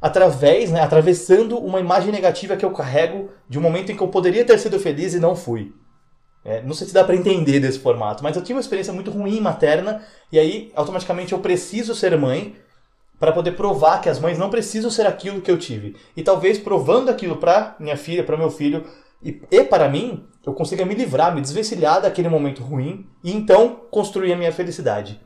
através, né, atravessando uma imagem negativa que eu carrego de um momento em que eu poderia ter sido feliz e não fui. É, não sei se dá para entender desse formato, mas eu tive uma experiência muito ruim materna e aí automaticamente eu preciso ser mãe para poder provar que as mães não precisam ser aquilo que eu tive. E talvez provando aquilo para minha filha, para meu filho, e, e para mim, eu consiga me livrar, me desvencilhar daquele momento ruim e então construir a minha felicidade.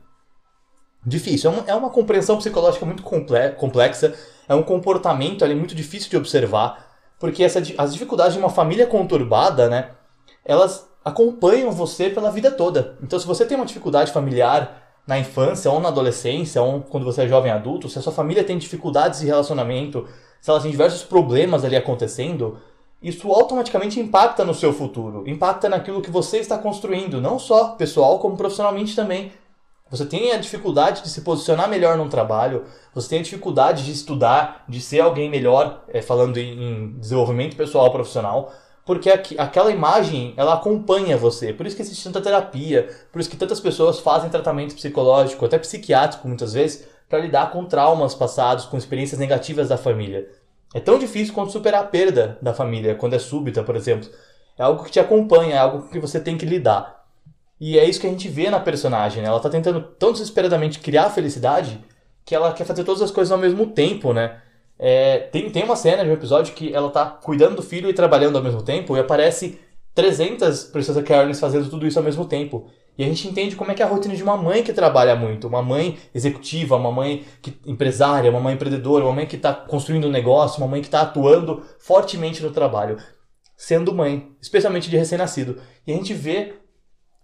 Difícil, é uma, é uma compreensão psicológica muito complexa, é um comportamento ali muito difícil de observar, porque essa, as dificuldades de uma família conturbada, né, elas acompanham você pela vida toda. Então, se você tem uma dificuldade familiar na infância ou na adolescência, ou quando você é jovem adulto, se a sua família tem dificuldades de relacionamento, se ela tem diversos problemas ali acontecendo, isso automaticamente impacta no seu futuro, impacta naquilo que você está construindo, não só pessoal, como profissionalmente também. Você tem a dificuldade de se posicionar melhor num trabalho, você tem a dificuldade de estudar, de ser alguém melhor, é, falando em, desenvolvimento pessoal profissional, porque aquela imagem ela acompanha você. Por isso que existe tanta terapia, por isso que tantas pessoas fazem tratamento psicológico, até psiquiátrico muitas vezes, para lidar com traumas passados, com experiências negativas da família. É tão difícil quanto superar a perda da família, quando é súbita, por exemplo. É algo que te acompanha, é algo que você tem que lidar. E é isso que a gente vê na personagem, né? Ela tá tentando tão desesperadamente criar felicidade que ela quer fazer todas as coisas ao mesmo tempo, né? É, tem, tem uma cena de um episódio que ela tá cuidando do filho e trabalhando ao mesmo tempo e aparece 300 Princesa Carolines fazendo tudo isso ao mesmo tempo. E a gente entende como é que é a rotina de uma mãe que trabalha muito, uma mãe executiva, uma mãe que, empresária, uma mãe empreendedora, uma mãe que está construindo um negócio, uma mãe que está atuando fortemente no trabalho, sendo mãe, especialmente de recém-nascido. E a gente vê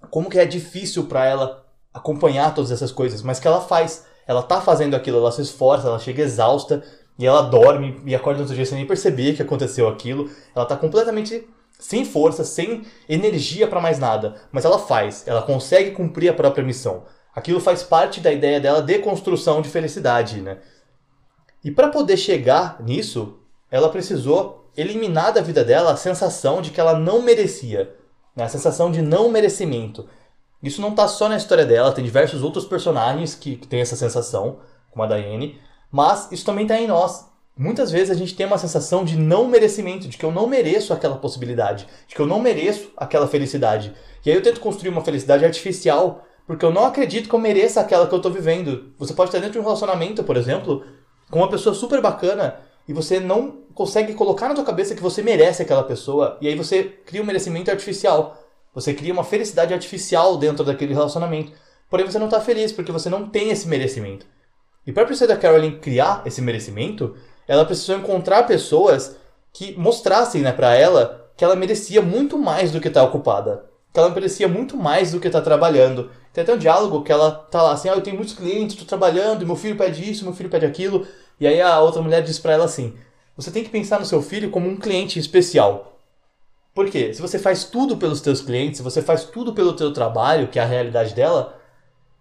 como que é difícil para ela acompanhar todas essas coisas, mas que ela faz. Ela tá fazendo aquilo, ela se esforça, ela chega exausta e ela dorme e acorda no outro dia sem nem perceber que aconteceu aquilo. Ela tá completamente sem força, sem energia para mais nada, mas ela faz, ela consegue cumprir a própria missão. Aquilo faz parte da ideia dela de construção de felicidade, né? E para poder chegar nisso, ela precisou eliminar da vida dela a sensação de que ela não merecia, né? a sensação de não merecimento. Isso não está só na história dela, tem diversos outros personagens que, que têm essa sensação, como a Diane, mas isso também está em nós muitas vezes a gente tem uma sensação de não merecimento, de que eu não mereço aquela possibilidade, de que eu não mereço aquela felicidade. E aí eu tento construir uma felicidade artificial, porque eu não acredito que eu mereça aquela que eu estou vivendo. Você pode estar dentro de um relacionamento, por exemplo, com uma pessoa super bacana e você não consegue colocar na sua cabeça que você merece aquela pessoa, e aí você cria um merecimento artificial. Você cria uma felicidade artificial dentro daquele relacionamento. Porém, você não está feliz porque você não tem esse merecimento. E para a Priscila Caroline criar esse merecimento, ela precisou encontrar pessoas que mostrassem né, para ela que ela merecia muito mais do que estar tá ocupada. Que ela merecia muito mais do que estar tá trabalhando. Tem até um diálogo que ela tá lá assim: ah, eu tenho muitos clientes, estou trabalhando, meu filho pede isso, meu filho pede aquilo. E aí a outra mulher diz para ela assim: você tem que pensar no seu filho como um cliente especial. Por quê? Se você faz tudo pelos teus clientes, se você faz tudo pelo teu trabalho, que é a realidade dela,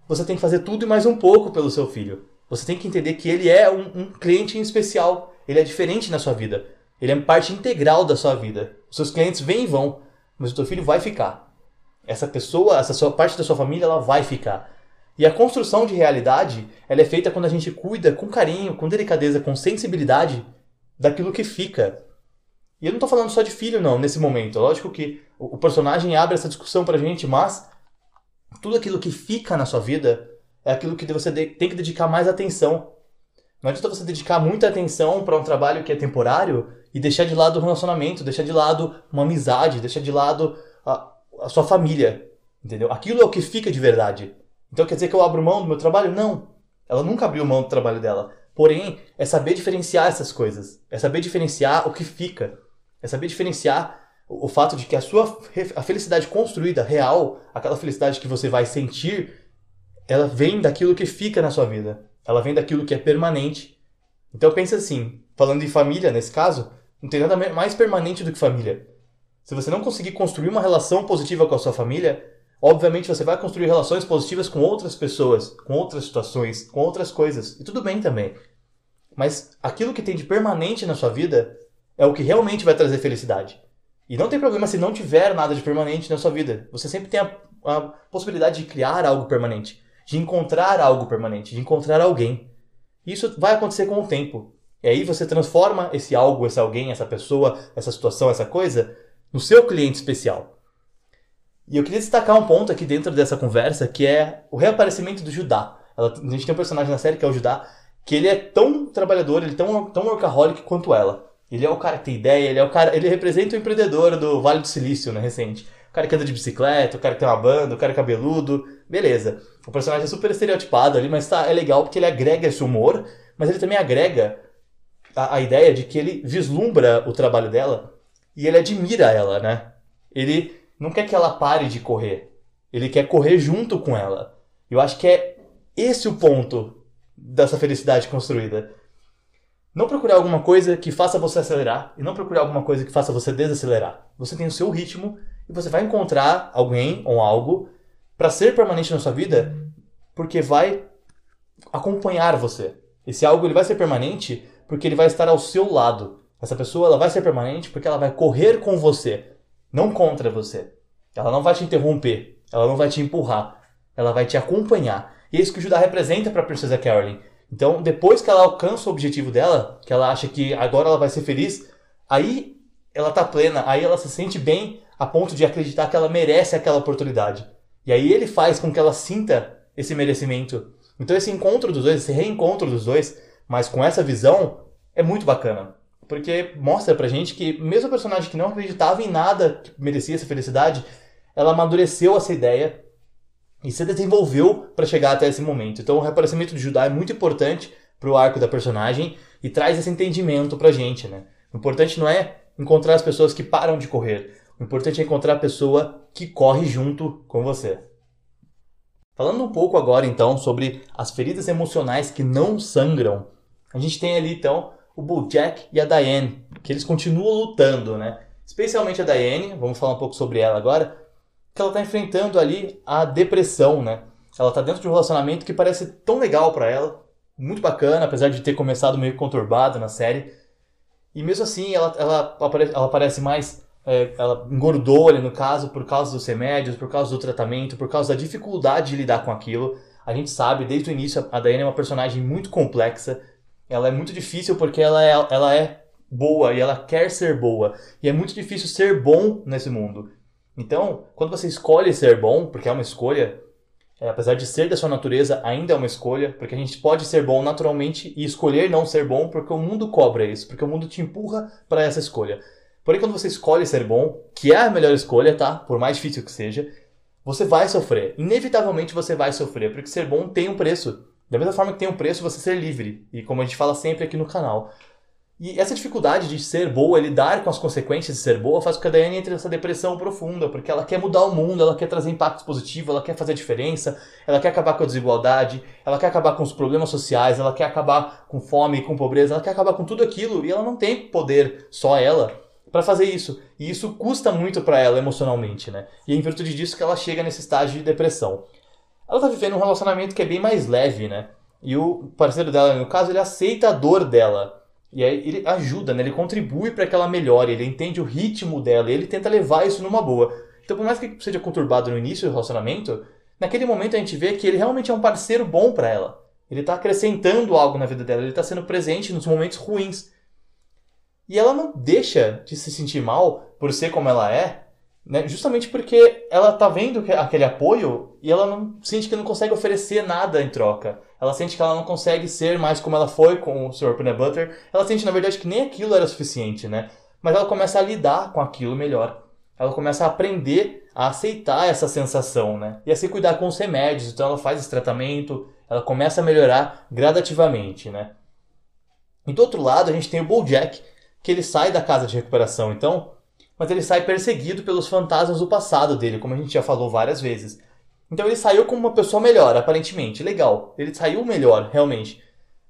você tem que fazer tudo e mais um pouco pelo seu filho. Você tem que entender que ele é um, um cliente em especial. Ele é diferente na sua vida. Ele é parte integral da sua vida. Os seus clientes vêm e vão, mas o teu filho vai ficar. Essa pessoa, essa sua parte da sua família, ela vai ficar. E a construção de realidade, ela é feita quando a gente cuida com carinho, com delicadeza, com sensibilidade daquilo que fica. E eu não estou falando só de filho, não, nesse momento. Lógico que o personagem abre essa discussão pra gente, mas tudo aquilo que fica na sua vida é aquilo que você tem que dedicar mais atenção. Não adianta você dedicar muita atenção para um trabalho que é temporário e deixar de lado o relacionamento, deixar de lado uma amizade, deixar de lado a, a sua família. Entendeu? Aquilo é o que fica de verdade. Então quer dizer que eu abro mão do meu trabalho? Não. Ela nunca abriu mão do trabalho dela. Porém, é saber diferenciar essas coisas. É saber diferenciar o que fica. É saber diferenciar o, o fato de que a sua a felicidade construída, real, aquela felicidade que você vai sentir, ela vem daquilo que fica na sua vida. Ela vem daquilo que é permanente. Então pensa assim, falando de família nesse caso, não tem nada mais permanente do que família. Se você não conseguir construir uma relação positiva com a sua família, obviamente você vai construir relações positivas com outras pessoas, com outras situações, com outras coisas. E tudo bem também. Mas aquilo que tem de permanente na sua vida é o que realmente vai trazer felicidade. E não tem problema se não tiver nada de permanente na sua vida. Você sempre tem a, a possibilidade de criar algo permanente, de encontrar algo permanente, de encontrar alguém. Isso vai acontecer com o tempo. E aí você transforma esse algo, esse alguém, essa pessoa, essa situação, essa coisa, no seu cliente especial. E eu queria destacar um ponto aqui dentro dessa conversa, que é o reaparecimento do Judá. Ela, a gente tem um personagem na série que é o Judá, que ele é tão trabalhador, ele é tão, tão workaholic quanto ela. Ele é o cara que tem ideia, ele é o cara, ele representa o empreendedor do Vale do Silício, né, recente. Cara que anda de bicicleta, o cara que tem uma banda, o cara cabeludo, beleza. O personagem é super estereotipado ali, mas tá, é legal porque ele agrega esse humor, mas ele também agrega a, a ideia de que ele vislumbra o trabalho dela e ele admira ela, né? Ele não quer que ela pare de correr, ele quer correr junto com ela. Eu acho que é esse o ponto dessa felicidade construída. Não procurar alguma coisa que faça você acelerar e não procurar alguma coisa que faça você desacelerar. Você tem o seu ritmo e você vai encontrar alguém ou algo para ser permanente na sua vida porque vai acompanhar você. Esse algo ele vai ser permanente porque ele vai estar ao seu lado. Essa pessoa ela vai ser permanente porque ela vai correr com você, não contra você. Ela não vai te interromper, ela não vai te empurrar, ela vai te acompanhar. E é isso que o Judá representa para a Princesa Carolyn. Então, depois que ela alcança o objetivo dela, que ela acha que agora ela vai ser feliz, aí ela tá plena, aí ela se sente bem a ponto de acreditar que ela merece aquela oportunidade. E aí ele faz com que ela sinta esse merecimento. Então esse encontro dos dois, esse reencontro dos dois, mas com essa visão, é muito bacana. Porque mostra pra gente que mesmo a personagem que não acreditava em nada que merecia essa felicidade, ela amadureceu essa ideia e se desenvolveu para chegar até esse momento. Então o reaparecimento de Judá é muito importante para o arco da personagem e traz esse entendimento pra gente, né? O importante não é encontrar as pessoas que param de correr. O importante é encontrar a pessoa que corre junto com você. Falando um pouco agora então sobre as feridas emocionais que não sangram, a gente tem ali então o Bojack e a Diane, que eles continuam lutando, né? Especialmente a Diane, vamos falar um pouco sobre ela agora, que ela está enfrentando ali a depressão, né? Ela está dentro de um relacionamento que parece tão legal para ela, muito bacana, apesar de ter começado meio conturbado na série. E mesmo assim, ela, ela, ela parece mais. É, ela engordou ali no caso por causa dos remédios, por causa do tratamento, por causa da dificuldade de lidar com aquilo. A gente sabe, desde o início, a Diana é uma personagem muito complexa. Ela é muito difícil porque ela é, ela é boa e ela quer ser boa. E é muito difícil ser bom nesse mundo. Então, quando você escolhe ser bom, porque é uma escolha, é, apesar de ser da sua natureza, ainda é uma escolha, porque a gente pode ser bom naturalmente e escolher não ser bom porque o mundo cobra isso, porque o mundo te empurra para essa escolha. Porém, quando você escolhe ser bom, que é a melhor escolha, tá? Por mais difícil que seja, você vai sofrer. Inevitavelmente você vai sofrer, porque ser bom tem um preço. Da mesma forma que tem um preço você ser livre. E como a gente fala sempre aqui no canal. E essa dificuldade de ser boa, lidar com as consequências de ser boa, faz com que a Daiane entre nessa depressão profunda, porque ela quer mudar o mundo, ela quer trazer impactos positivos, ela quer fazer diferença, ela quer acabar com a desigualdade, ela quer acabar com os problemas sociais, ela quer acabar com fome, com pobreza, ela quer acabar com tudo aquilo e ela não tem poder, só ela, para fazer isso. E isso custa muito para ela emocionalmente, né? E é em virtude disso que ela chega nesse estágio de depressão. ela tá vivendo um relacionamento que é bem mais leve, né? E o parceiro dela, no caso, ele aceita a dor dela. E aí ele ajuda, né? Ele contribui para que ela melhore, ele entende o ritmo dela, e ele tenta levar isso numa boa. Então, por mais que seja conturbado no início do relacionamento, naquele momento a gente vê que ele realmente é um parceiro bom para ela. Ele tá acrescentando algo na vida dela, ele tá sendo presente nos momentos ruins. E ela não deixa de se sentir mal por ser como ela é, né? Justamente porque ela tá vendo aquele apoio e ela não sente que não consegue oferecer nada em troca. Ela sente que ela não consegue ser mais como ela foi com o Sr. Peanut Butter. Ela sente, na verdade, que nem aquilo era suficiente, né? Mas ela começa a lidar com aquilo melhor. Ela começa a aprender a aceitar essa sensação, né? E a se cuidar com os remédios. Então ela faz esse tratamento, ela começa a melhorar gradativamente, né? E do outro lado, a gente tem o Bojack, que ele sai da casa de recuperação. Então, mas ele sai perseguido pelos fantasmas do passado dele, como a gente já falou várias vezes. Então ele saiu como uma pessoa melhor, aparentemente, legal. Ele saiu melhor, realmente.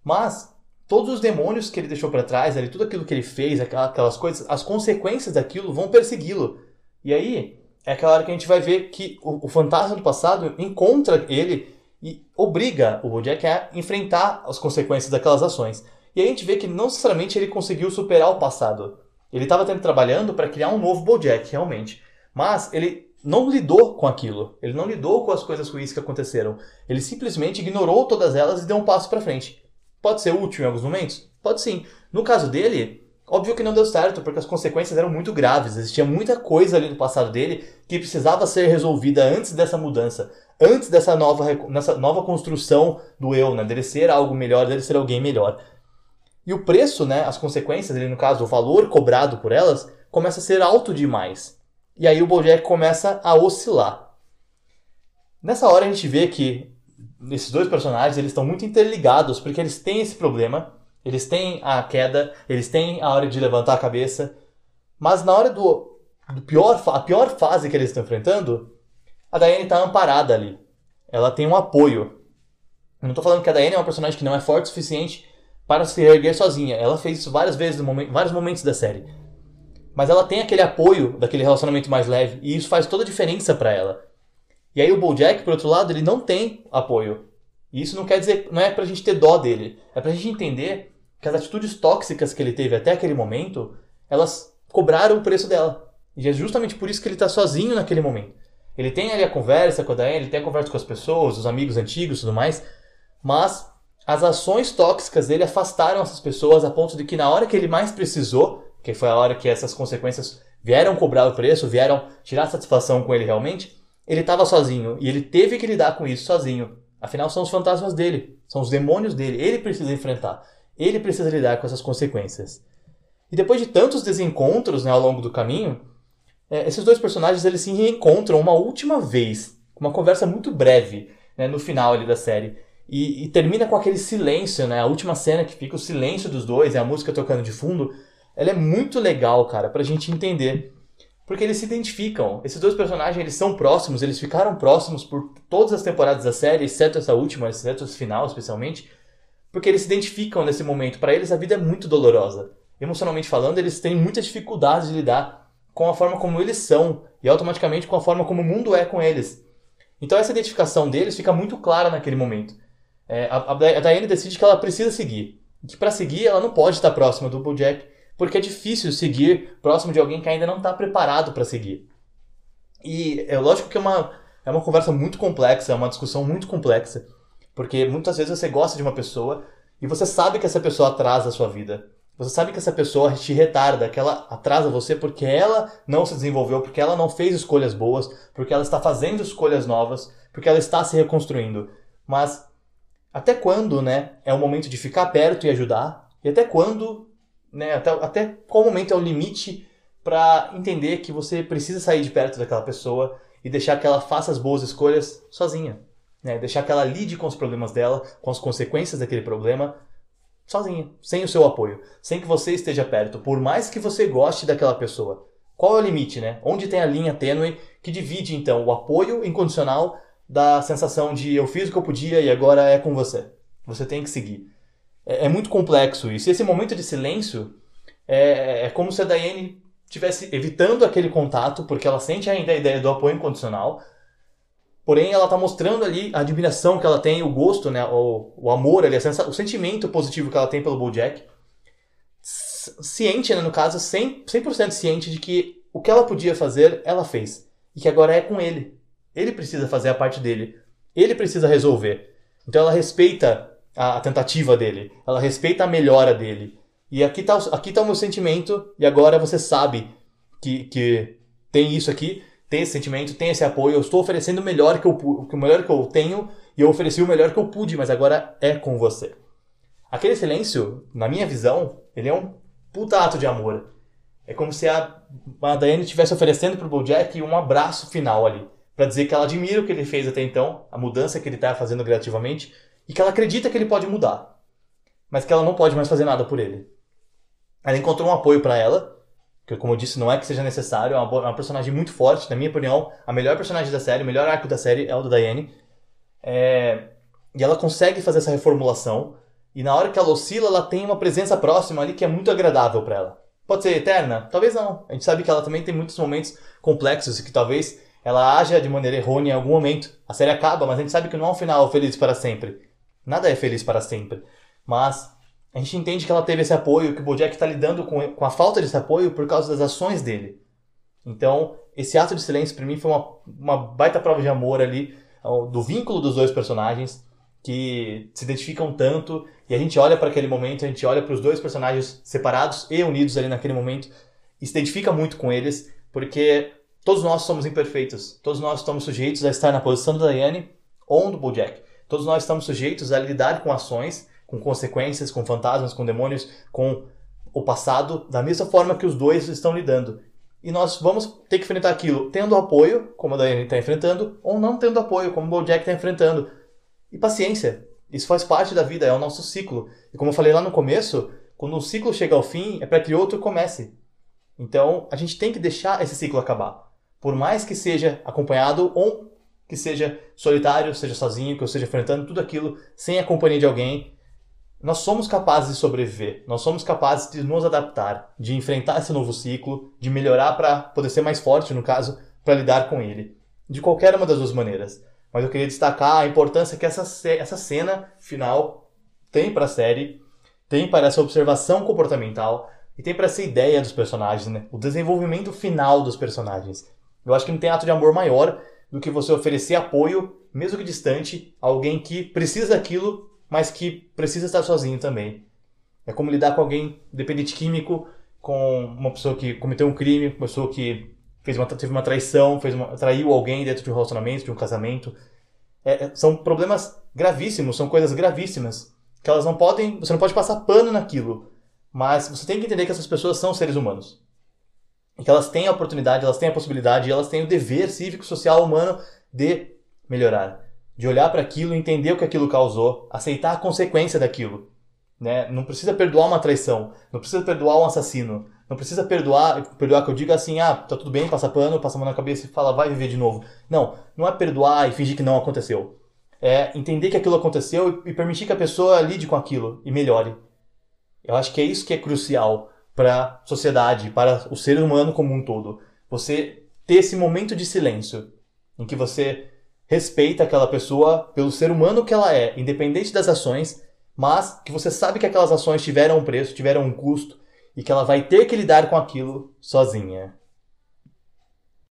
Mas todos os demônios que ele deixou para trás, ali, tudo aquilo que ele fez, aquelas coisas, as consequências daquilo vão persegui-lo. E aí é aquela hora que a gente vai ver que o, o fantasma do passado encontra ele e obriga o Bojack a enfrentar as consequências daquelas ações. E aí a gente vê que não necessariamente ele conseguiu superar o passado. Ele estava trabalhando para criar um novo Bojack, realmente. Mas ele não lidou com aquilo. Ele não lidou com as coisas ruins que aconteceram. Ele simplesmente ignorou todas elas e deu um passo para frente. Pode ser útil em alguns momentos? Pode sim. No caso dele, óbvio que não deu certo, porque as consequências eram muito graves. Existia muita coisa ali no passado dele que precisava ser resolvida antes dessa mudança. Antes dessa nova, nessa nova construção do eu, né? Dele ser algo melhor, dele ser alguém melhor. E o preço, né, as consequências, ali no caso, o valor cobrado por elas, começa a ser alto demais. E aí o Bojack começa a oscilar. Nessa hora a gente vê que esses dois personagens eles estão muito interligados porque eles têm esse problema, eles têm a queda, eles têm a hora de levantar a cabeça, mas na hora do, do pior a pior fase que eles estão enfrentando, a Diane está amparada ali. Ela tem um apoio. Eu não estou falando que a Diane é uma personagem que não é forte o suficiente para se erguer sozinha. Ela fez isso várias vezes, em vários momentos da série. Mas ela tem aquele apoio daquele relacionamento mais leve e isso faz toda a diferença para ela. E aí o BoJack, por outro lado, ele não tem apoio. E isso não quer dizer, não é pra gente ter dó dele, é pra gente entender que as atitudes tóxicas que ele teve até aquele momento, elas cobraram o preço dela. E é justamente por isso que ele tá sozinho naquele momento. Ele tem ali a conversa com a Diane, ele tem a conversa com as pessoas, os amigos antigos e tudo mais, mas as ações tóxicas dele afastaram essas pessoas a ponto de que na hora que ele mais precisou, que foi a hora que essas consequências vieram cobrar o preço, vieram tirar satisfação com ele realmente, ele estava sozinho e ele teve que lidar com isso sozinho. Afinal, são os fantasmas dele, são os demônios dele. Ele precisa enfrentar, ele precisa lidar com essas consequências. E depois de tantos desencontros né, ao longo do caminho, é, esses dois personagens eles se reencontram uma última vez, uma conversa muito breve né, no final ali da série. E, e, termina com aquele silêncio, né? A última cena que fica o silêncio dos dois e a música tocando de fundo. Ela é muito legal, cara, pra gente entender. Porque eles se identificam. Esses dois personagens, eles são próximos, eles ficaram próximos por todas as temporadas da série, exceto essa última, exceto esse final, especialmente. Porque eles se identificam nesse momento. Para eles, a vida é muito dolorosa. Emocionalmente falando, eles têm muitas dificuldades de lidar com a forma como eles são e automaticamente com a forma como o mundo é com eles. Então essa identificação deles fica muito clara naquele momento. É, a, a Diane decide que ela precisa seguir. Que para seguir ela não pode estar próxima do Bojack, porque é difícil seguir próximo de alguém que ainda não está preparado para seguir. E é lógico que é uma, é uma conversa muito complexa, é uma discussão muito complexa, porque muitas vezes você gosta de uma pessoa e você sabe que essa pessoa atrasa a sua vida. Você sabe que essa pessoa te retarda, que ela atrasa você porque ela não se desenvolveu, porque ela não fez escolhas boas, porque ela está fazendo escolhas novas, porque ela está se reconstruindo. Mas até quando, né, é o momento de ficar perto e ajudar, e até quando, né, até, até qual momento é o limite para entender que você precisa sair de perto daquela pessoa e deixar que ela faça as boas escolhas sozinha, né, deixar que ela lide com os problemas dela, com as consequências daquele problema, sozinha, sem o seu apoio, sem que você esteja perto, por mais que você goste daquela pessoa. Qual é o limite, né? Onde tem a linha tênue que divide então o apoio incondicional da sensação de eu fiz o que eu podia e agora é com você. Você tem que seguir. É, é muito complexo isso. E esse momento de silêncio é, é como se a Diane estivesse evitando aquele contato, porque ela sente ainda a ideia do apoio incondicional, Porém, ela tá mostrando ali a admiração que ela tem, o gosto, né? O, o amor ali, o sentimento positivo que ela tem pelo Bojack. Ciente, né, no caso, 100%, 100 ciente de que o que ela podia fazer, ela fez. E que agora é com ele. Ele precisa fazer a parte dele. Ele precisa resolver. Então ela respeita a, a tentativa dele. Ela respeita a melhora dele. E aqui está aqui tá o meu sentimento. E agora você sabe que, que tem isso aqui, tem esse sentimento, tem esse apoio. Eu estou oferecendo o melhor que eu, o melhor que eu tenho. E eu ofereci o melhor que eu pude, mas agora é com você. Aquele silêncio, na minha visão, ele é um puta ato de amor. É como se a, a estivesse oferecendo pro Bojack um abraço final ali. Para dizer que ela admira o que ele fez até então, a mudança que ele tá fazendo criativamente, e que ela acredita que ele pode mudar. Mas que ela não pode mais fazer nada por ele. Ela encontrou um apoio para ela, que como eu disse, não é que seja necessário, é uma, uma, personagem muito forte, na minha opinião, a melhor personagem da série, o melhor arco da série é o da Diane. É... E ela consegue fazer essa reformulação, e na hora que ela oscila, ela tem uma presença próxima ali que é muito agradável para ela. Pode ser eterna? Talvez não. A gente sabe que ela também tem muitos momentos complexos e que talvez ela haja de maneira errônea em algum momento. A série acaba, mas a gente sabe que não é um final feliz para sempre. Nada é feliz para sempre. Mas a gente entende que ela teve esse apoio, que o Bojack está lidando com, com a falta desse apoio por causa das ações dele. Então, esse ato de silêncio para mim foi uma, uma baita prova de amor ali, do vínculo dos dois personagens, que se identificam tanto, e a gente olha para aquele momento, a gente olha para os dois personagens separados e unidos ali naquele momento, e se identifica muito com eles, porque todos nós somos imperfeitos, todos nós estamos sujeitos a estar na posição da Diane ou do Bojack. Todos nós estamos sujeitos a lidar com ações, com consequências, com fantasmas, com demônios, com o passado, da mesma forma que os dois estão lidando. E nós vamos ter que enfrentar aquilo tendo apoio, como a Diane está enfrentando, ou não tendo apoio, como o Bojack está enfrentando. E paciência. Isso faz parte da vida, é o nosso ciclo. E como eu falei lá no começo, quando um ciclo chega ao fim, é para que outro comece. Então, a gente tem que deixar esse ciclo acabar. Por mais que seja acompanhado ou que seja solitário, seja sozinho, que eu esteja enfrentando tudo aquilo sem a companhia de alguém, nós somos capazes de sobreviver, nós somos capazes de nos adaptar, de enfrentar esse novo ciclo, de melhorar para poder ser mais forte, no caso, para lidar com ele. De qualquer uma das duas maneiras. Mas eu queria destacar a importância que essa, essa cena final tem para a série, tem para essa observação comportamental e tem para essa ideia dos personagens, né? O desenvolvimento final dos personagens. Eu acho que não tem ato de amor maior do que você oferecer apoio, mesmo que distante, a alguém que precisa daquilo, mas que precisa estar sozinho também. É como lidar com alguém dependente químico, com uma pessoa que cometeu um crime, uma pessoa que fez uma, teve uma traição, fez uma, traiu alguém dentro de um relacionamento, de um casamento. É, é, são problemas gravíssimos, são coisas gravíssimas que elas não podem, você não pode passar pano naquilo, mas você tem que entender que essas pessoas são seres humanos que elas têm a oportunidade, elas têm a possibilidade, elas têm o dever cívico, social, humano de melhorar, de olhar para aquilo, entender o que aquilo causou, aceitar a consequência daquilo. Né? Não precisa perdoar uma traição, não precisa perdoar um assassino, não precisa perdoar, perdoar que eu diga assim, ah, tá tudo bem, passa pano, passa a mão na cabeça e fala, vai viver de novo. Não, não é perdoar e fingir que não aconteceu. É entender que aquilo aconteceu e permitir que a pessoa lide com aquilo e melhore. Eu acho que é isso que é crucial para a sociedade, para o ser humano como um todo. Você ter esse momento de silêncio em que você respeita aquela pessoa pelo ser humano que ela é, independente das ações, mas que você sabe que aquelas ações tiveram um preço, tiveram um custo e que ela vai ter que lidar com aquilo sozinha.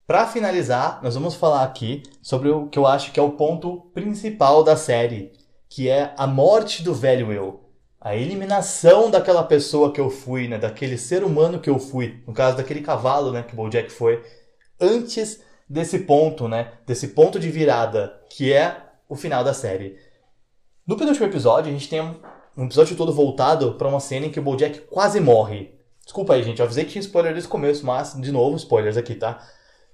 Para finalizar, nós vamos falar aqui sobre o que eu acho que é o ponto principal da série, que é a morte do velho eu. A eliminação daquela pessoa que eu fui, né, daquele ser humano que eu fui, no caso daquele cavalo, né, que o Bojack foi, antes desse ponto, né, desse ponto de virada, que é o final da série. No penúltimo episódio, a gente tem um episódio todo voltado para uma cena em que o Bojack quase morre. Desculpa aí, gente, eu avisei que tinha spoiler desde o começo, mas, de novo, spoilers aqui, tá?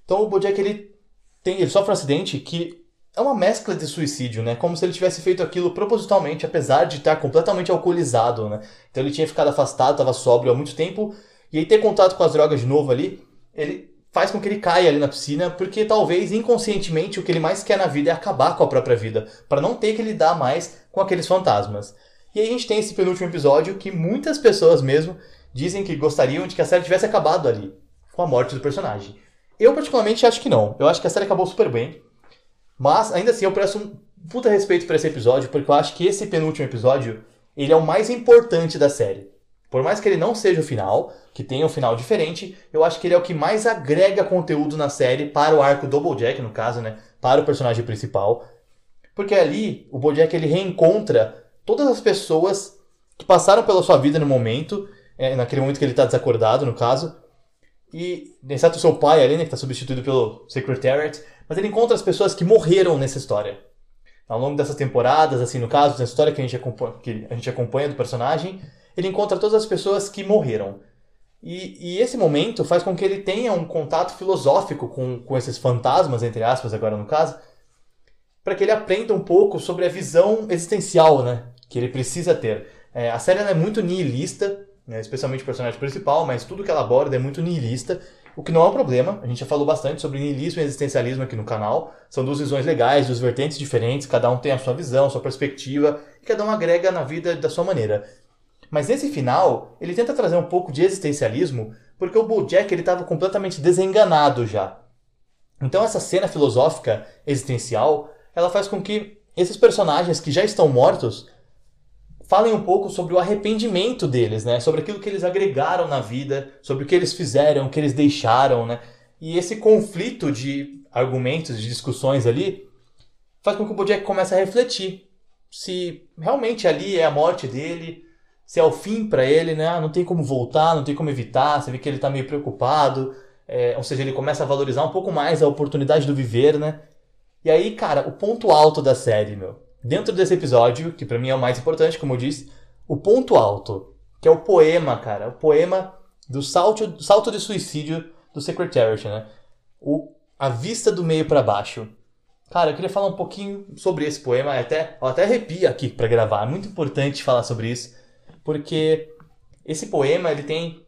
Então o Bojack, ele, tem, ele sofre um acidente que é uma mescla de suicídio, né? Como se ele tivesse feito aquilo propositalmente, apesar de estar completamente alcoolizado, né? Então ele tinha ficado afastado, estava sóbrio há muito tempo, e aí ter contato com as drogas de novo ali, ele faz com que ele caia ali na piscina, porque talvez inconscientemente o que ele mais quer na vida é acabar com a própria vida, para não ter que lidar mais com aqueles fantasmas. E aí a gente tem esse penúltimo episódio que muitas pessoas mesmo dizem que gostariam de que a série tivesse acabado ali, com a morte do personagem. Eu particularmente acho que não. Eu acho que a série acabou super bem. Mas, ainda assim, eu presto um puta respeito para esse episódio, porque eu acho que esse penúltimo episódio, ele é o mais importante da série. Por mais que ele não seja o final, que tenha um final diferente, eu acho que ele é o que mais agrega conteúdo na série para o arco do Bojack, no caso, né? Para o personagem principal. Porque ali, o Bojack, ele reencontra todas as pessoas que passaram pela sua vida no momento, é, naquele momento que ele está desacordado, no caso, e, exceto o seu pai ali, né, que está substituído pelo Secretariat, mas ele encontra as pessoas que morreram nessa história. Ao longo dessas temporadas, assim, no caso, nessa história que a gente acompanha, que a gente acompanha do personagem, ele encontra todas as pessoas que morreram. E, e, esse momento faz com que ele tenha um contato filosófico com, com esses fantasmas, entre aspas, agora no caso, para que ele aprenda um pouco sobre a visão existencial né, que ele precisa ter. É, a série é muito nihilista, né, especialmente o personagem principal, mas tudo que ela aborda é muito nihilista, o que não é um problema. A gente já falou bastante sobre nihilismo e existencialismo aqui no canal. São duas visões legais, duas vertentes diferentes, cada um tem a sua visão, sua perspectiva, e cada um agrega na vida da sua maneira. Mas nesse final, ele tenta trazer um pouco de existencialismo, porque o Bojack estava completamente desenganado já. Então essa cena filosófica existencial, ela faz com que esses personagens que já estão mortos falem um pouco sobre o arrependimento deles, né? Sobre aquilo que eles agregaram na vida, sobre o que eles fizeram, o que eles deixaram, né? E esse conflito de argumentos, de discussões ali, faz com que o Bojack comece a refletir se realmente ali é a morte dele, se é o fim para ele, né? Ah, não tem como voltar, não tem como evitar. Você vê que ele tá meio preocupado, é, ou seja, ele começa a valorizar um pouco mais a oportunidade do viver, né? E aí, cara, o ponto alto da série, meu, dentro desse episódio, que para mim é o mais importante, como eu disse, o ponto alto, que é o poema, cara, o poema do salto, salto de suicídio do Secretariat, né? O, a vista do meio para baixo. Cara, eu queria falar um pouquinho sobre esse poema, até, eu até arrepio aqui para gravar, é muito importante falar sobre isso, porque esse poema ele tem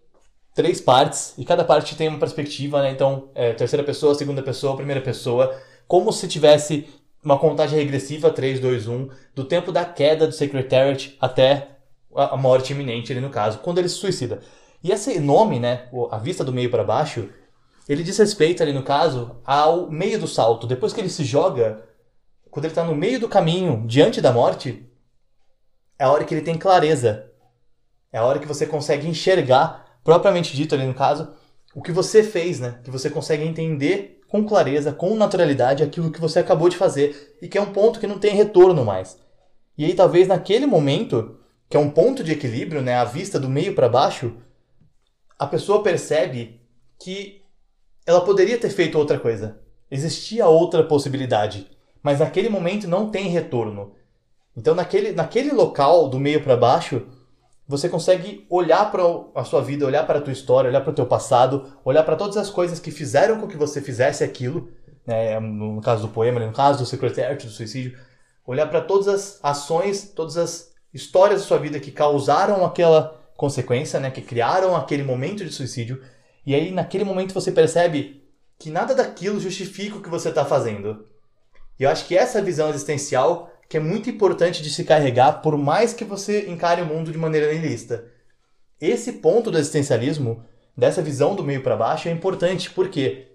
três partes e cada parte tem uma perspectiva, né? Então, é, terceira pessoa, segunda pessoa, primeira pessoa, como se tivesse uma contagem regressiva 3, 2, 1 do tempo da queda do Secretariat até a morte iminente, ele no caso, quando ele se suicida. E esse nome, né, a vista do meio para baixo, ele diz respeito ali no caso ao meio do salto. Depois que ele se joga, quando ele está no meio do caminho, diante da morte, é a hora que ele tem clareza. É a hora que você consegue enxergar, propriamente dito ali no caso, o que você fez, né? Que você consegue entender com clareza, com naturalidade aquilo que você acabou de fazer e que é um ponto que não tem retorno mais. E aí talvez naquele momento, que é um ponto de equilíbrio, né, a vista do meio para baixo, a pessoa percebe que ela poderia ter feito outra coisa. Existia outra possibilidade, mas naquele momento não tem retorno. Então naquele, naquele local do meio para baixo, você consegue olhar para a sua vida, olhar para a tua história, olhar para o teu passado, olhar para todas as coisas que fizeram com que você fizesse aquilo, né, no caso do poema, no caso do Secretariat, do suicídio, olhar para todas as ações, todas as histórias da sua vida que causaram aquela consequência, né, que criaram aquele momento de suicídio, e aí naquele momento você percebe que nada daquilo justifica o que você está fazendo. E eu acho que essa visão existencial que é muito importante de se carregar, por mais que você encare o mundo de maneira nihilista. Esse ponto do existencialismo, dessa visão do meio para baixo, é importante porque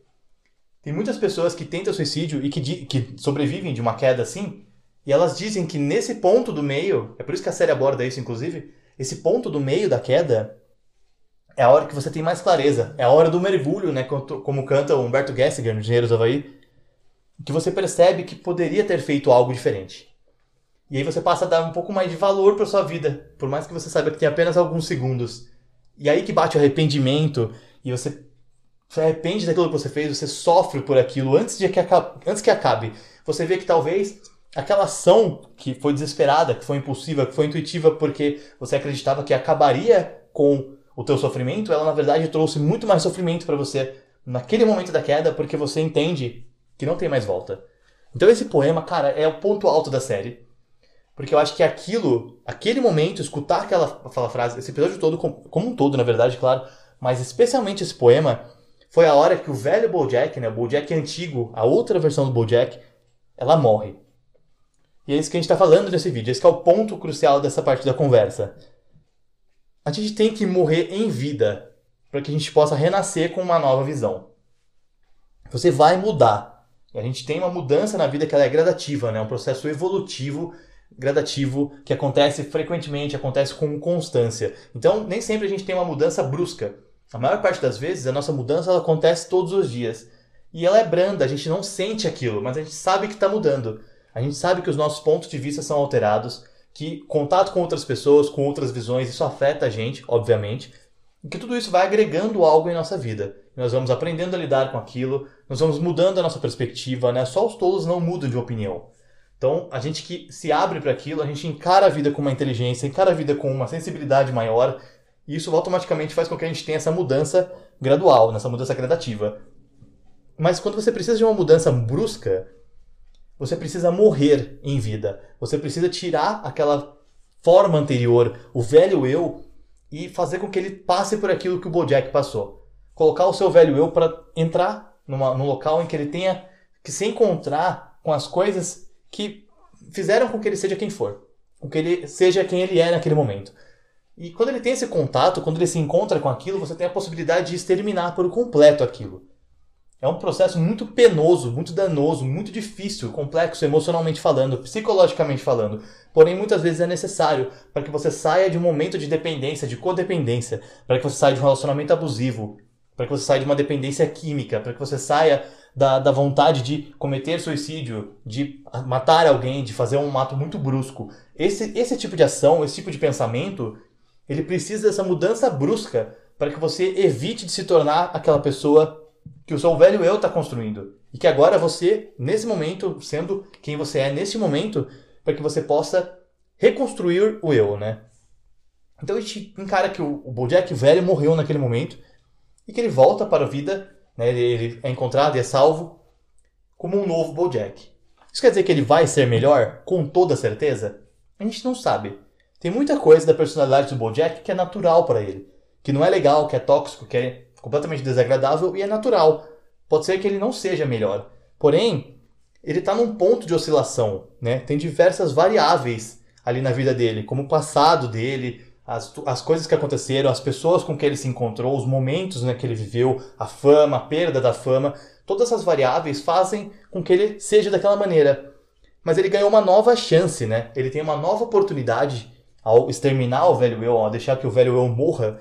tem muitas pessoas que tentam suicídio e que, que sobrevivem de uma queda assim, e elas dizem que nesse ponto do meio, é por isso que a série aborda isso, inclusive, esse ponto do meio da queda é a hora que você tem mais clareza, é a hora do mergulho, né, como canta Humberto Gessinger no do Havaí, que você percebe que poderia ter feito algo diferente. E aí você passa a dar um pouco mais de valor para sua vida, por mais que você saiba que tem apenas alguns segundos. E aí que bate o arrependimento e você se arrepende daquilo que você fez, você sofre por aquilo antes de que acabe, antes que acabe. Você vê que talvez aquela ação que foi desesperada, que foi impulsiva, que foi intuitiva porque você acreditava que acabaria com o teu sofrimento, ela na verdade trouxe muito mais sofrimento para você naquele momento da queda, porque você entende que não tem mais volta. Então esse poema, cara, é o ponto alto da série. Porque eu acho que aquilo, aquele momento, escutar aquela, aquela frase, esse episódio todo, como um todo, na verdade, claro, mas especialmente esse poema, foi a hora que o velho Bojack, né, o Bojack antigo, a outra versão do Bojack, ela morre. E é isso que a gente está falando nesse vídeo, esse é o ponto crucial dessa parte da conversa. A gente tem que morrer em vida para que a gente possa renascer com uma nova visão. Você vai mudar. A gente tem uma mudança na vida que ela é gradativa, né? Um processo evolutivo gradativo que acontece frequentemente, acontece com constância. Então, nem sempre a gente tem uma mudança brusca. A maior parte das vezes, a nossa mudança ela acontece todos os dias. E ela é branda, a gente não sente aquilo, mas a gente sabe que está mudando. A gente sabe que os nossos pontos de vista são alterados, que contato com outras pessoas, com outras visões, isso afeta a gente, obviamente, e que tudo isso vai agregando algo em nossa vida. Nós vamos aprendendo a lidar com aquilo, nós vamos mudando a nossa perspectiva, né? Só os tolos não mudam de opinião. Então, a gente que se abre para aquilo, a gente encara a vida com uma inteligência, encara a vida com uma sensibilidade maior, e isso automaticamente faz com que a gente tenha essa mudança gradual, nessa mudança gradativa. Mas quando você precisa de uma mudança brusca, você precisa morrer em vida. Você precisa tirar aquela forma anterior, o velho eu, e fazer com que ele passe por aquilo que o Bojack passou. Colocar o seu velho eu para entrar numa, num local em que ele tenha que se encontrar com as coisas que fizeram com que ele seja quem for. Com que ele seja quem ele é naquele momento. E quando ele tem esse contato, quando ele se encontra com aquilo, você tem a possibilidade de exterminar por completo aquilo. É um processo muito penoso, muito danoso, muito difícil, complexo emocionalmente falando, psicologicamente falando. Porém, muitas vezes é necessário para que você saia de um momento de dependência, de codependência, para que você saia de um relacionamento abusivo, para que você saia de uma dependência química, para que você saia da, da vontade de cometer suicídio, de matar alguém, de fazer um ato muito brusco. Esse, esse tipo de ação, esse tipo de pensamento, ele precisa dessa mudança brusca para que você evite de se tornar aquela pessoa que o seu velho eu está construindo. E que agora você, nesse momento, sendo quem você é nesse momento, para que você possa reconstruir o eu, né? Então a gente encara que o, o Bojack velho morreu naquele momento e que ele volta para a vida, né? ele, ele é encontrado e é salvo como um novo Bojack. Isso quer dizer que ele vai ser melhor? Com toda certeza? A gente não sabe. Tem muita coisa da personalidade do Bojack que é natural para ele. Que não é legal, que é tóxico, que é completamente desagradável e é natural. Pode ser que ele não seja melhor. Porém, ele está num ponto de oscilação. Né? Tem diversas variáveis ali na vida dele, como o passado dele, as, as coisas que aconteceram, as pessoas com que ele se encontrou, os momentos né, que ele viveu, a fama, a perda da fama. Todas essas variáveis fazem com que ele seja daquela maneira. Mas ele ganhou uma nova chance, né? Ele tem uma nova oportunidade ao exterminar o velho eu, ao deixar que o velho eu morra,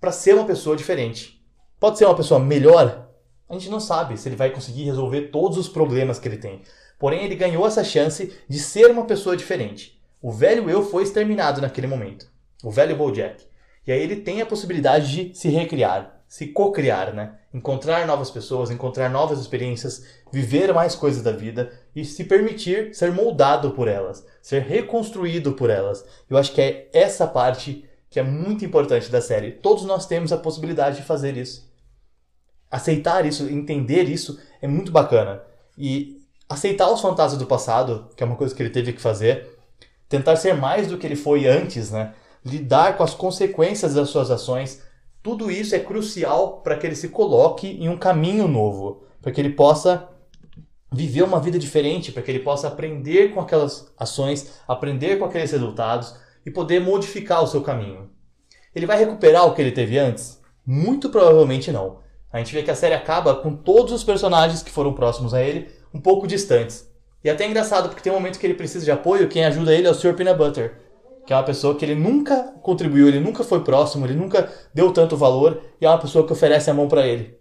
para ser uma pessoa diferente. Pode ser uma pessoa melhor? A gente não sabe se ele vai conseguir resolver todos os problemas que ele tem. Porém, ele ganhou essa chance de ser uma pessoa diferente. O velho eu foi exterminado naquele momento. O velho Bojack. E aí ele tem a possibilidade de se recriar, se co-criar, né? Encontrar novas pessoas, encontrar novas experiências, viver mais coisas da vida e se permitir ser moldado por elas, ser reconstruído por elas. Eu acho que é essa parte que é muito importante da série. Todos nós temos a possibilidade de fazer isso. Aceitar isso, entender isso é muito bacana. E aceitar os fantasmas do passado, que é uma coisa que ele teve que fazer, tentar ser mais do que ele foi antes, né? Lidar com as consequências das suas ações, tudo isso é crucial para que ele se coloque em um caminho novo, para que ele possa viver uma vida diferente, para que ele possa aprender com aquelas ações, aprender com aqueles resultados e poder modificar o seu caminho. Ele vai recuperar o que ele teve antes? Muito provavelmente não. A gente vê que a série acaba com todos os personagens que foram próximos a ele um pouco distantes. E é até engraçado, porque tem um momento que ele precisa de apoio, quem ajuda ele é o Sr. Peanut Butter, que é uma pessoa que ele nunca contribuiu, ele nunca foi próximo, ele nunca deu tanto valor, e é uma pessoa que oferece a mão para ele.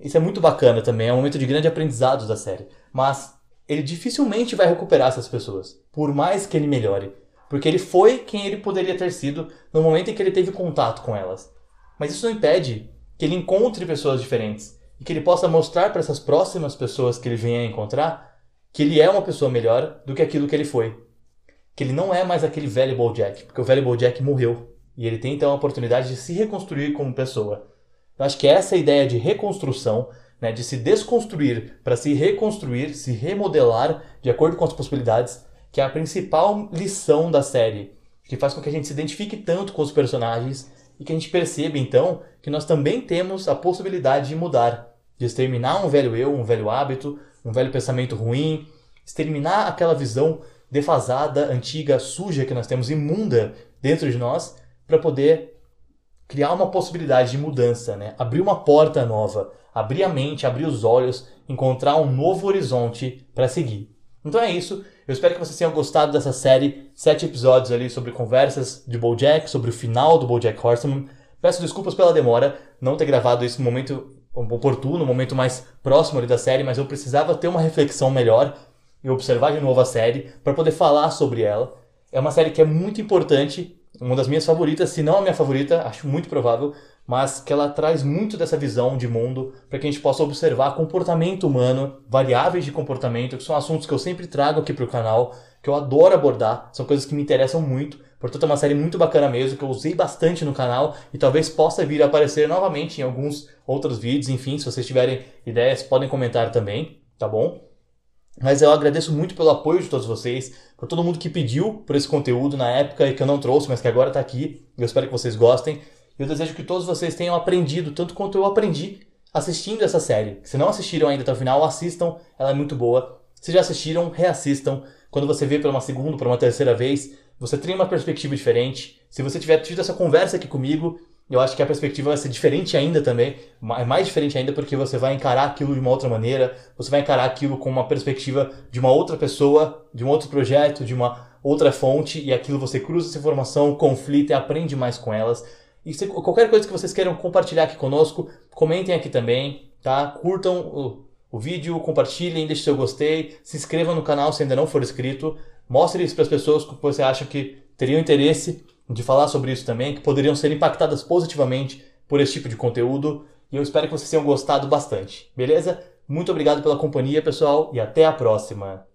Isso é muito bacana também, é um momento de grande aprendizado da série. Mas ele dificilmente vai recuperar essas pessoas, por mais que ele melhore. Porque ele foi quem ele poderia ter sido no momento em que ele teve contato com elas. Mas isso não impede que ele encontre pessoas diferentes e que ele possa mostrar para essas próximas pessoas que ele venha a encontrar que ele é uma pessoa melhor do que aquilo que ele foi. Que ele não é mais aquele velho Bojack, porque o velho Bojack morreu. E ele tem então a oportunidade de se reconstruir como pessoa. Eu acho que essa ideia de reconstrução, né, de se desconstruir para se reconstruir, se remodelar de acordo com as possibilidades, que é a principal lição da série, que faz com que a gente se identifique tanto com os personagens e que a gente perceba então que nós também temos a possibilidade de mudar, de exterminar um velho eu, um velho hábito, um velho pensamento ruim, exterminar aquela visão defasada, antiga, suja que nós temos, imunda dentro de nós, para poder criar uma possibilidade de mudança, né? abrir uma porta nova, abrir a mente, abrir os olhos, encontrar um novo horizonte para seguir. Então é isso. Eu espero que vocês tenham gostado dessa série, sete episódios ali sobre conversas de BoJack, sobre o final do BoJack Horseman. Peço desculpas pela demora, não ter gravado no momento oportuno, no momento mais próximo ali da série, mas eu precisava ter uma reflexão melhor e observar de novo a série para poder falar sobre ela. É uma série que é muito importante, uma das minhas favoritas, se não a minha favorita, acho muito provável, mas que ela traz muito dessa visão de mundo para que a gente possa observar comportamento humano, variáveis de comportamento, que são assuntos que eu sempre trago aqui para o canal, que eu adoro abordar, são coisas que me interessam muito. Portanto, é uma série muito bacana mesmo, que eu usei bastante no canal e talvez possa vir a aparecer novamente em alguns outros vídeos. Enfim, se vocês tiverem ideias, podem comentar também, tá bom? Mas eu agradeço muito pelo apoio de todos vocês, por todo mundo que pediu por esse conteúdo na época e que eu não trouxe, mas que agora está aqui. Eu espero que vocês gostem. Eu desejo que todos vocês tenham aprendido tanto quanto eu aprendi assistindo essa série. Se não assistiram ainda até o final, assistam, ela é muito boa. Se já assistiram, reassistam. Quando você vê pela uma segunda, por uma terceira vez, você tem uma perspectiva diferente. Se você tiver tido essa conversa aqui comigo, eu acho que a perspectiva vai ser diferente ainda também, é mais diferente ainda porque você vai encarar aquilo de uma outra maneira, você vai encarar aquilo com uma perspectiva de uma outra pessoa, de um outro projeto, de uma outra fonte, e aquilo você cruza essa informação, conflita e aprende mais com elas. E se, qualquer coisa que vocês queiram compartilhar aqui conosco, comentem aqui também, tá? Curtam o, o vídeo, compartilhem, deixem seu gostei, se inscrevam no canal se ainda não for inscrito. Mostre isso para as pessoas que você acha que teriam interesse de falar sobre isso também, que poderiam ser impactadas positivamente por esse tipo de conteúdo. E eu espero que vocês tenham gostado bastante, beleza? Muito obrigado pela companhia, pessoal, e até a próxima!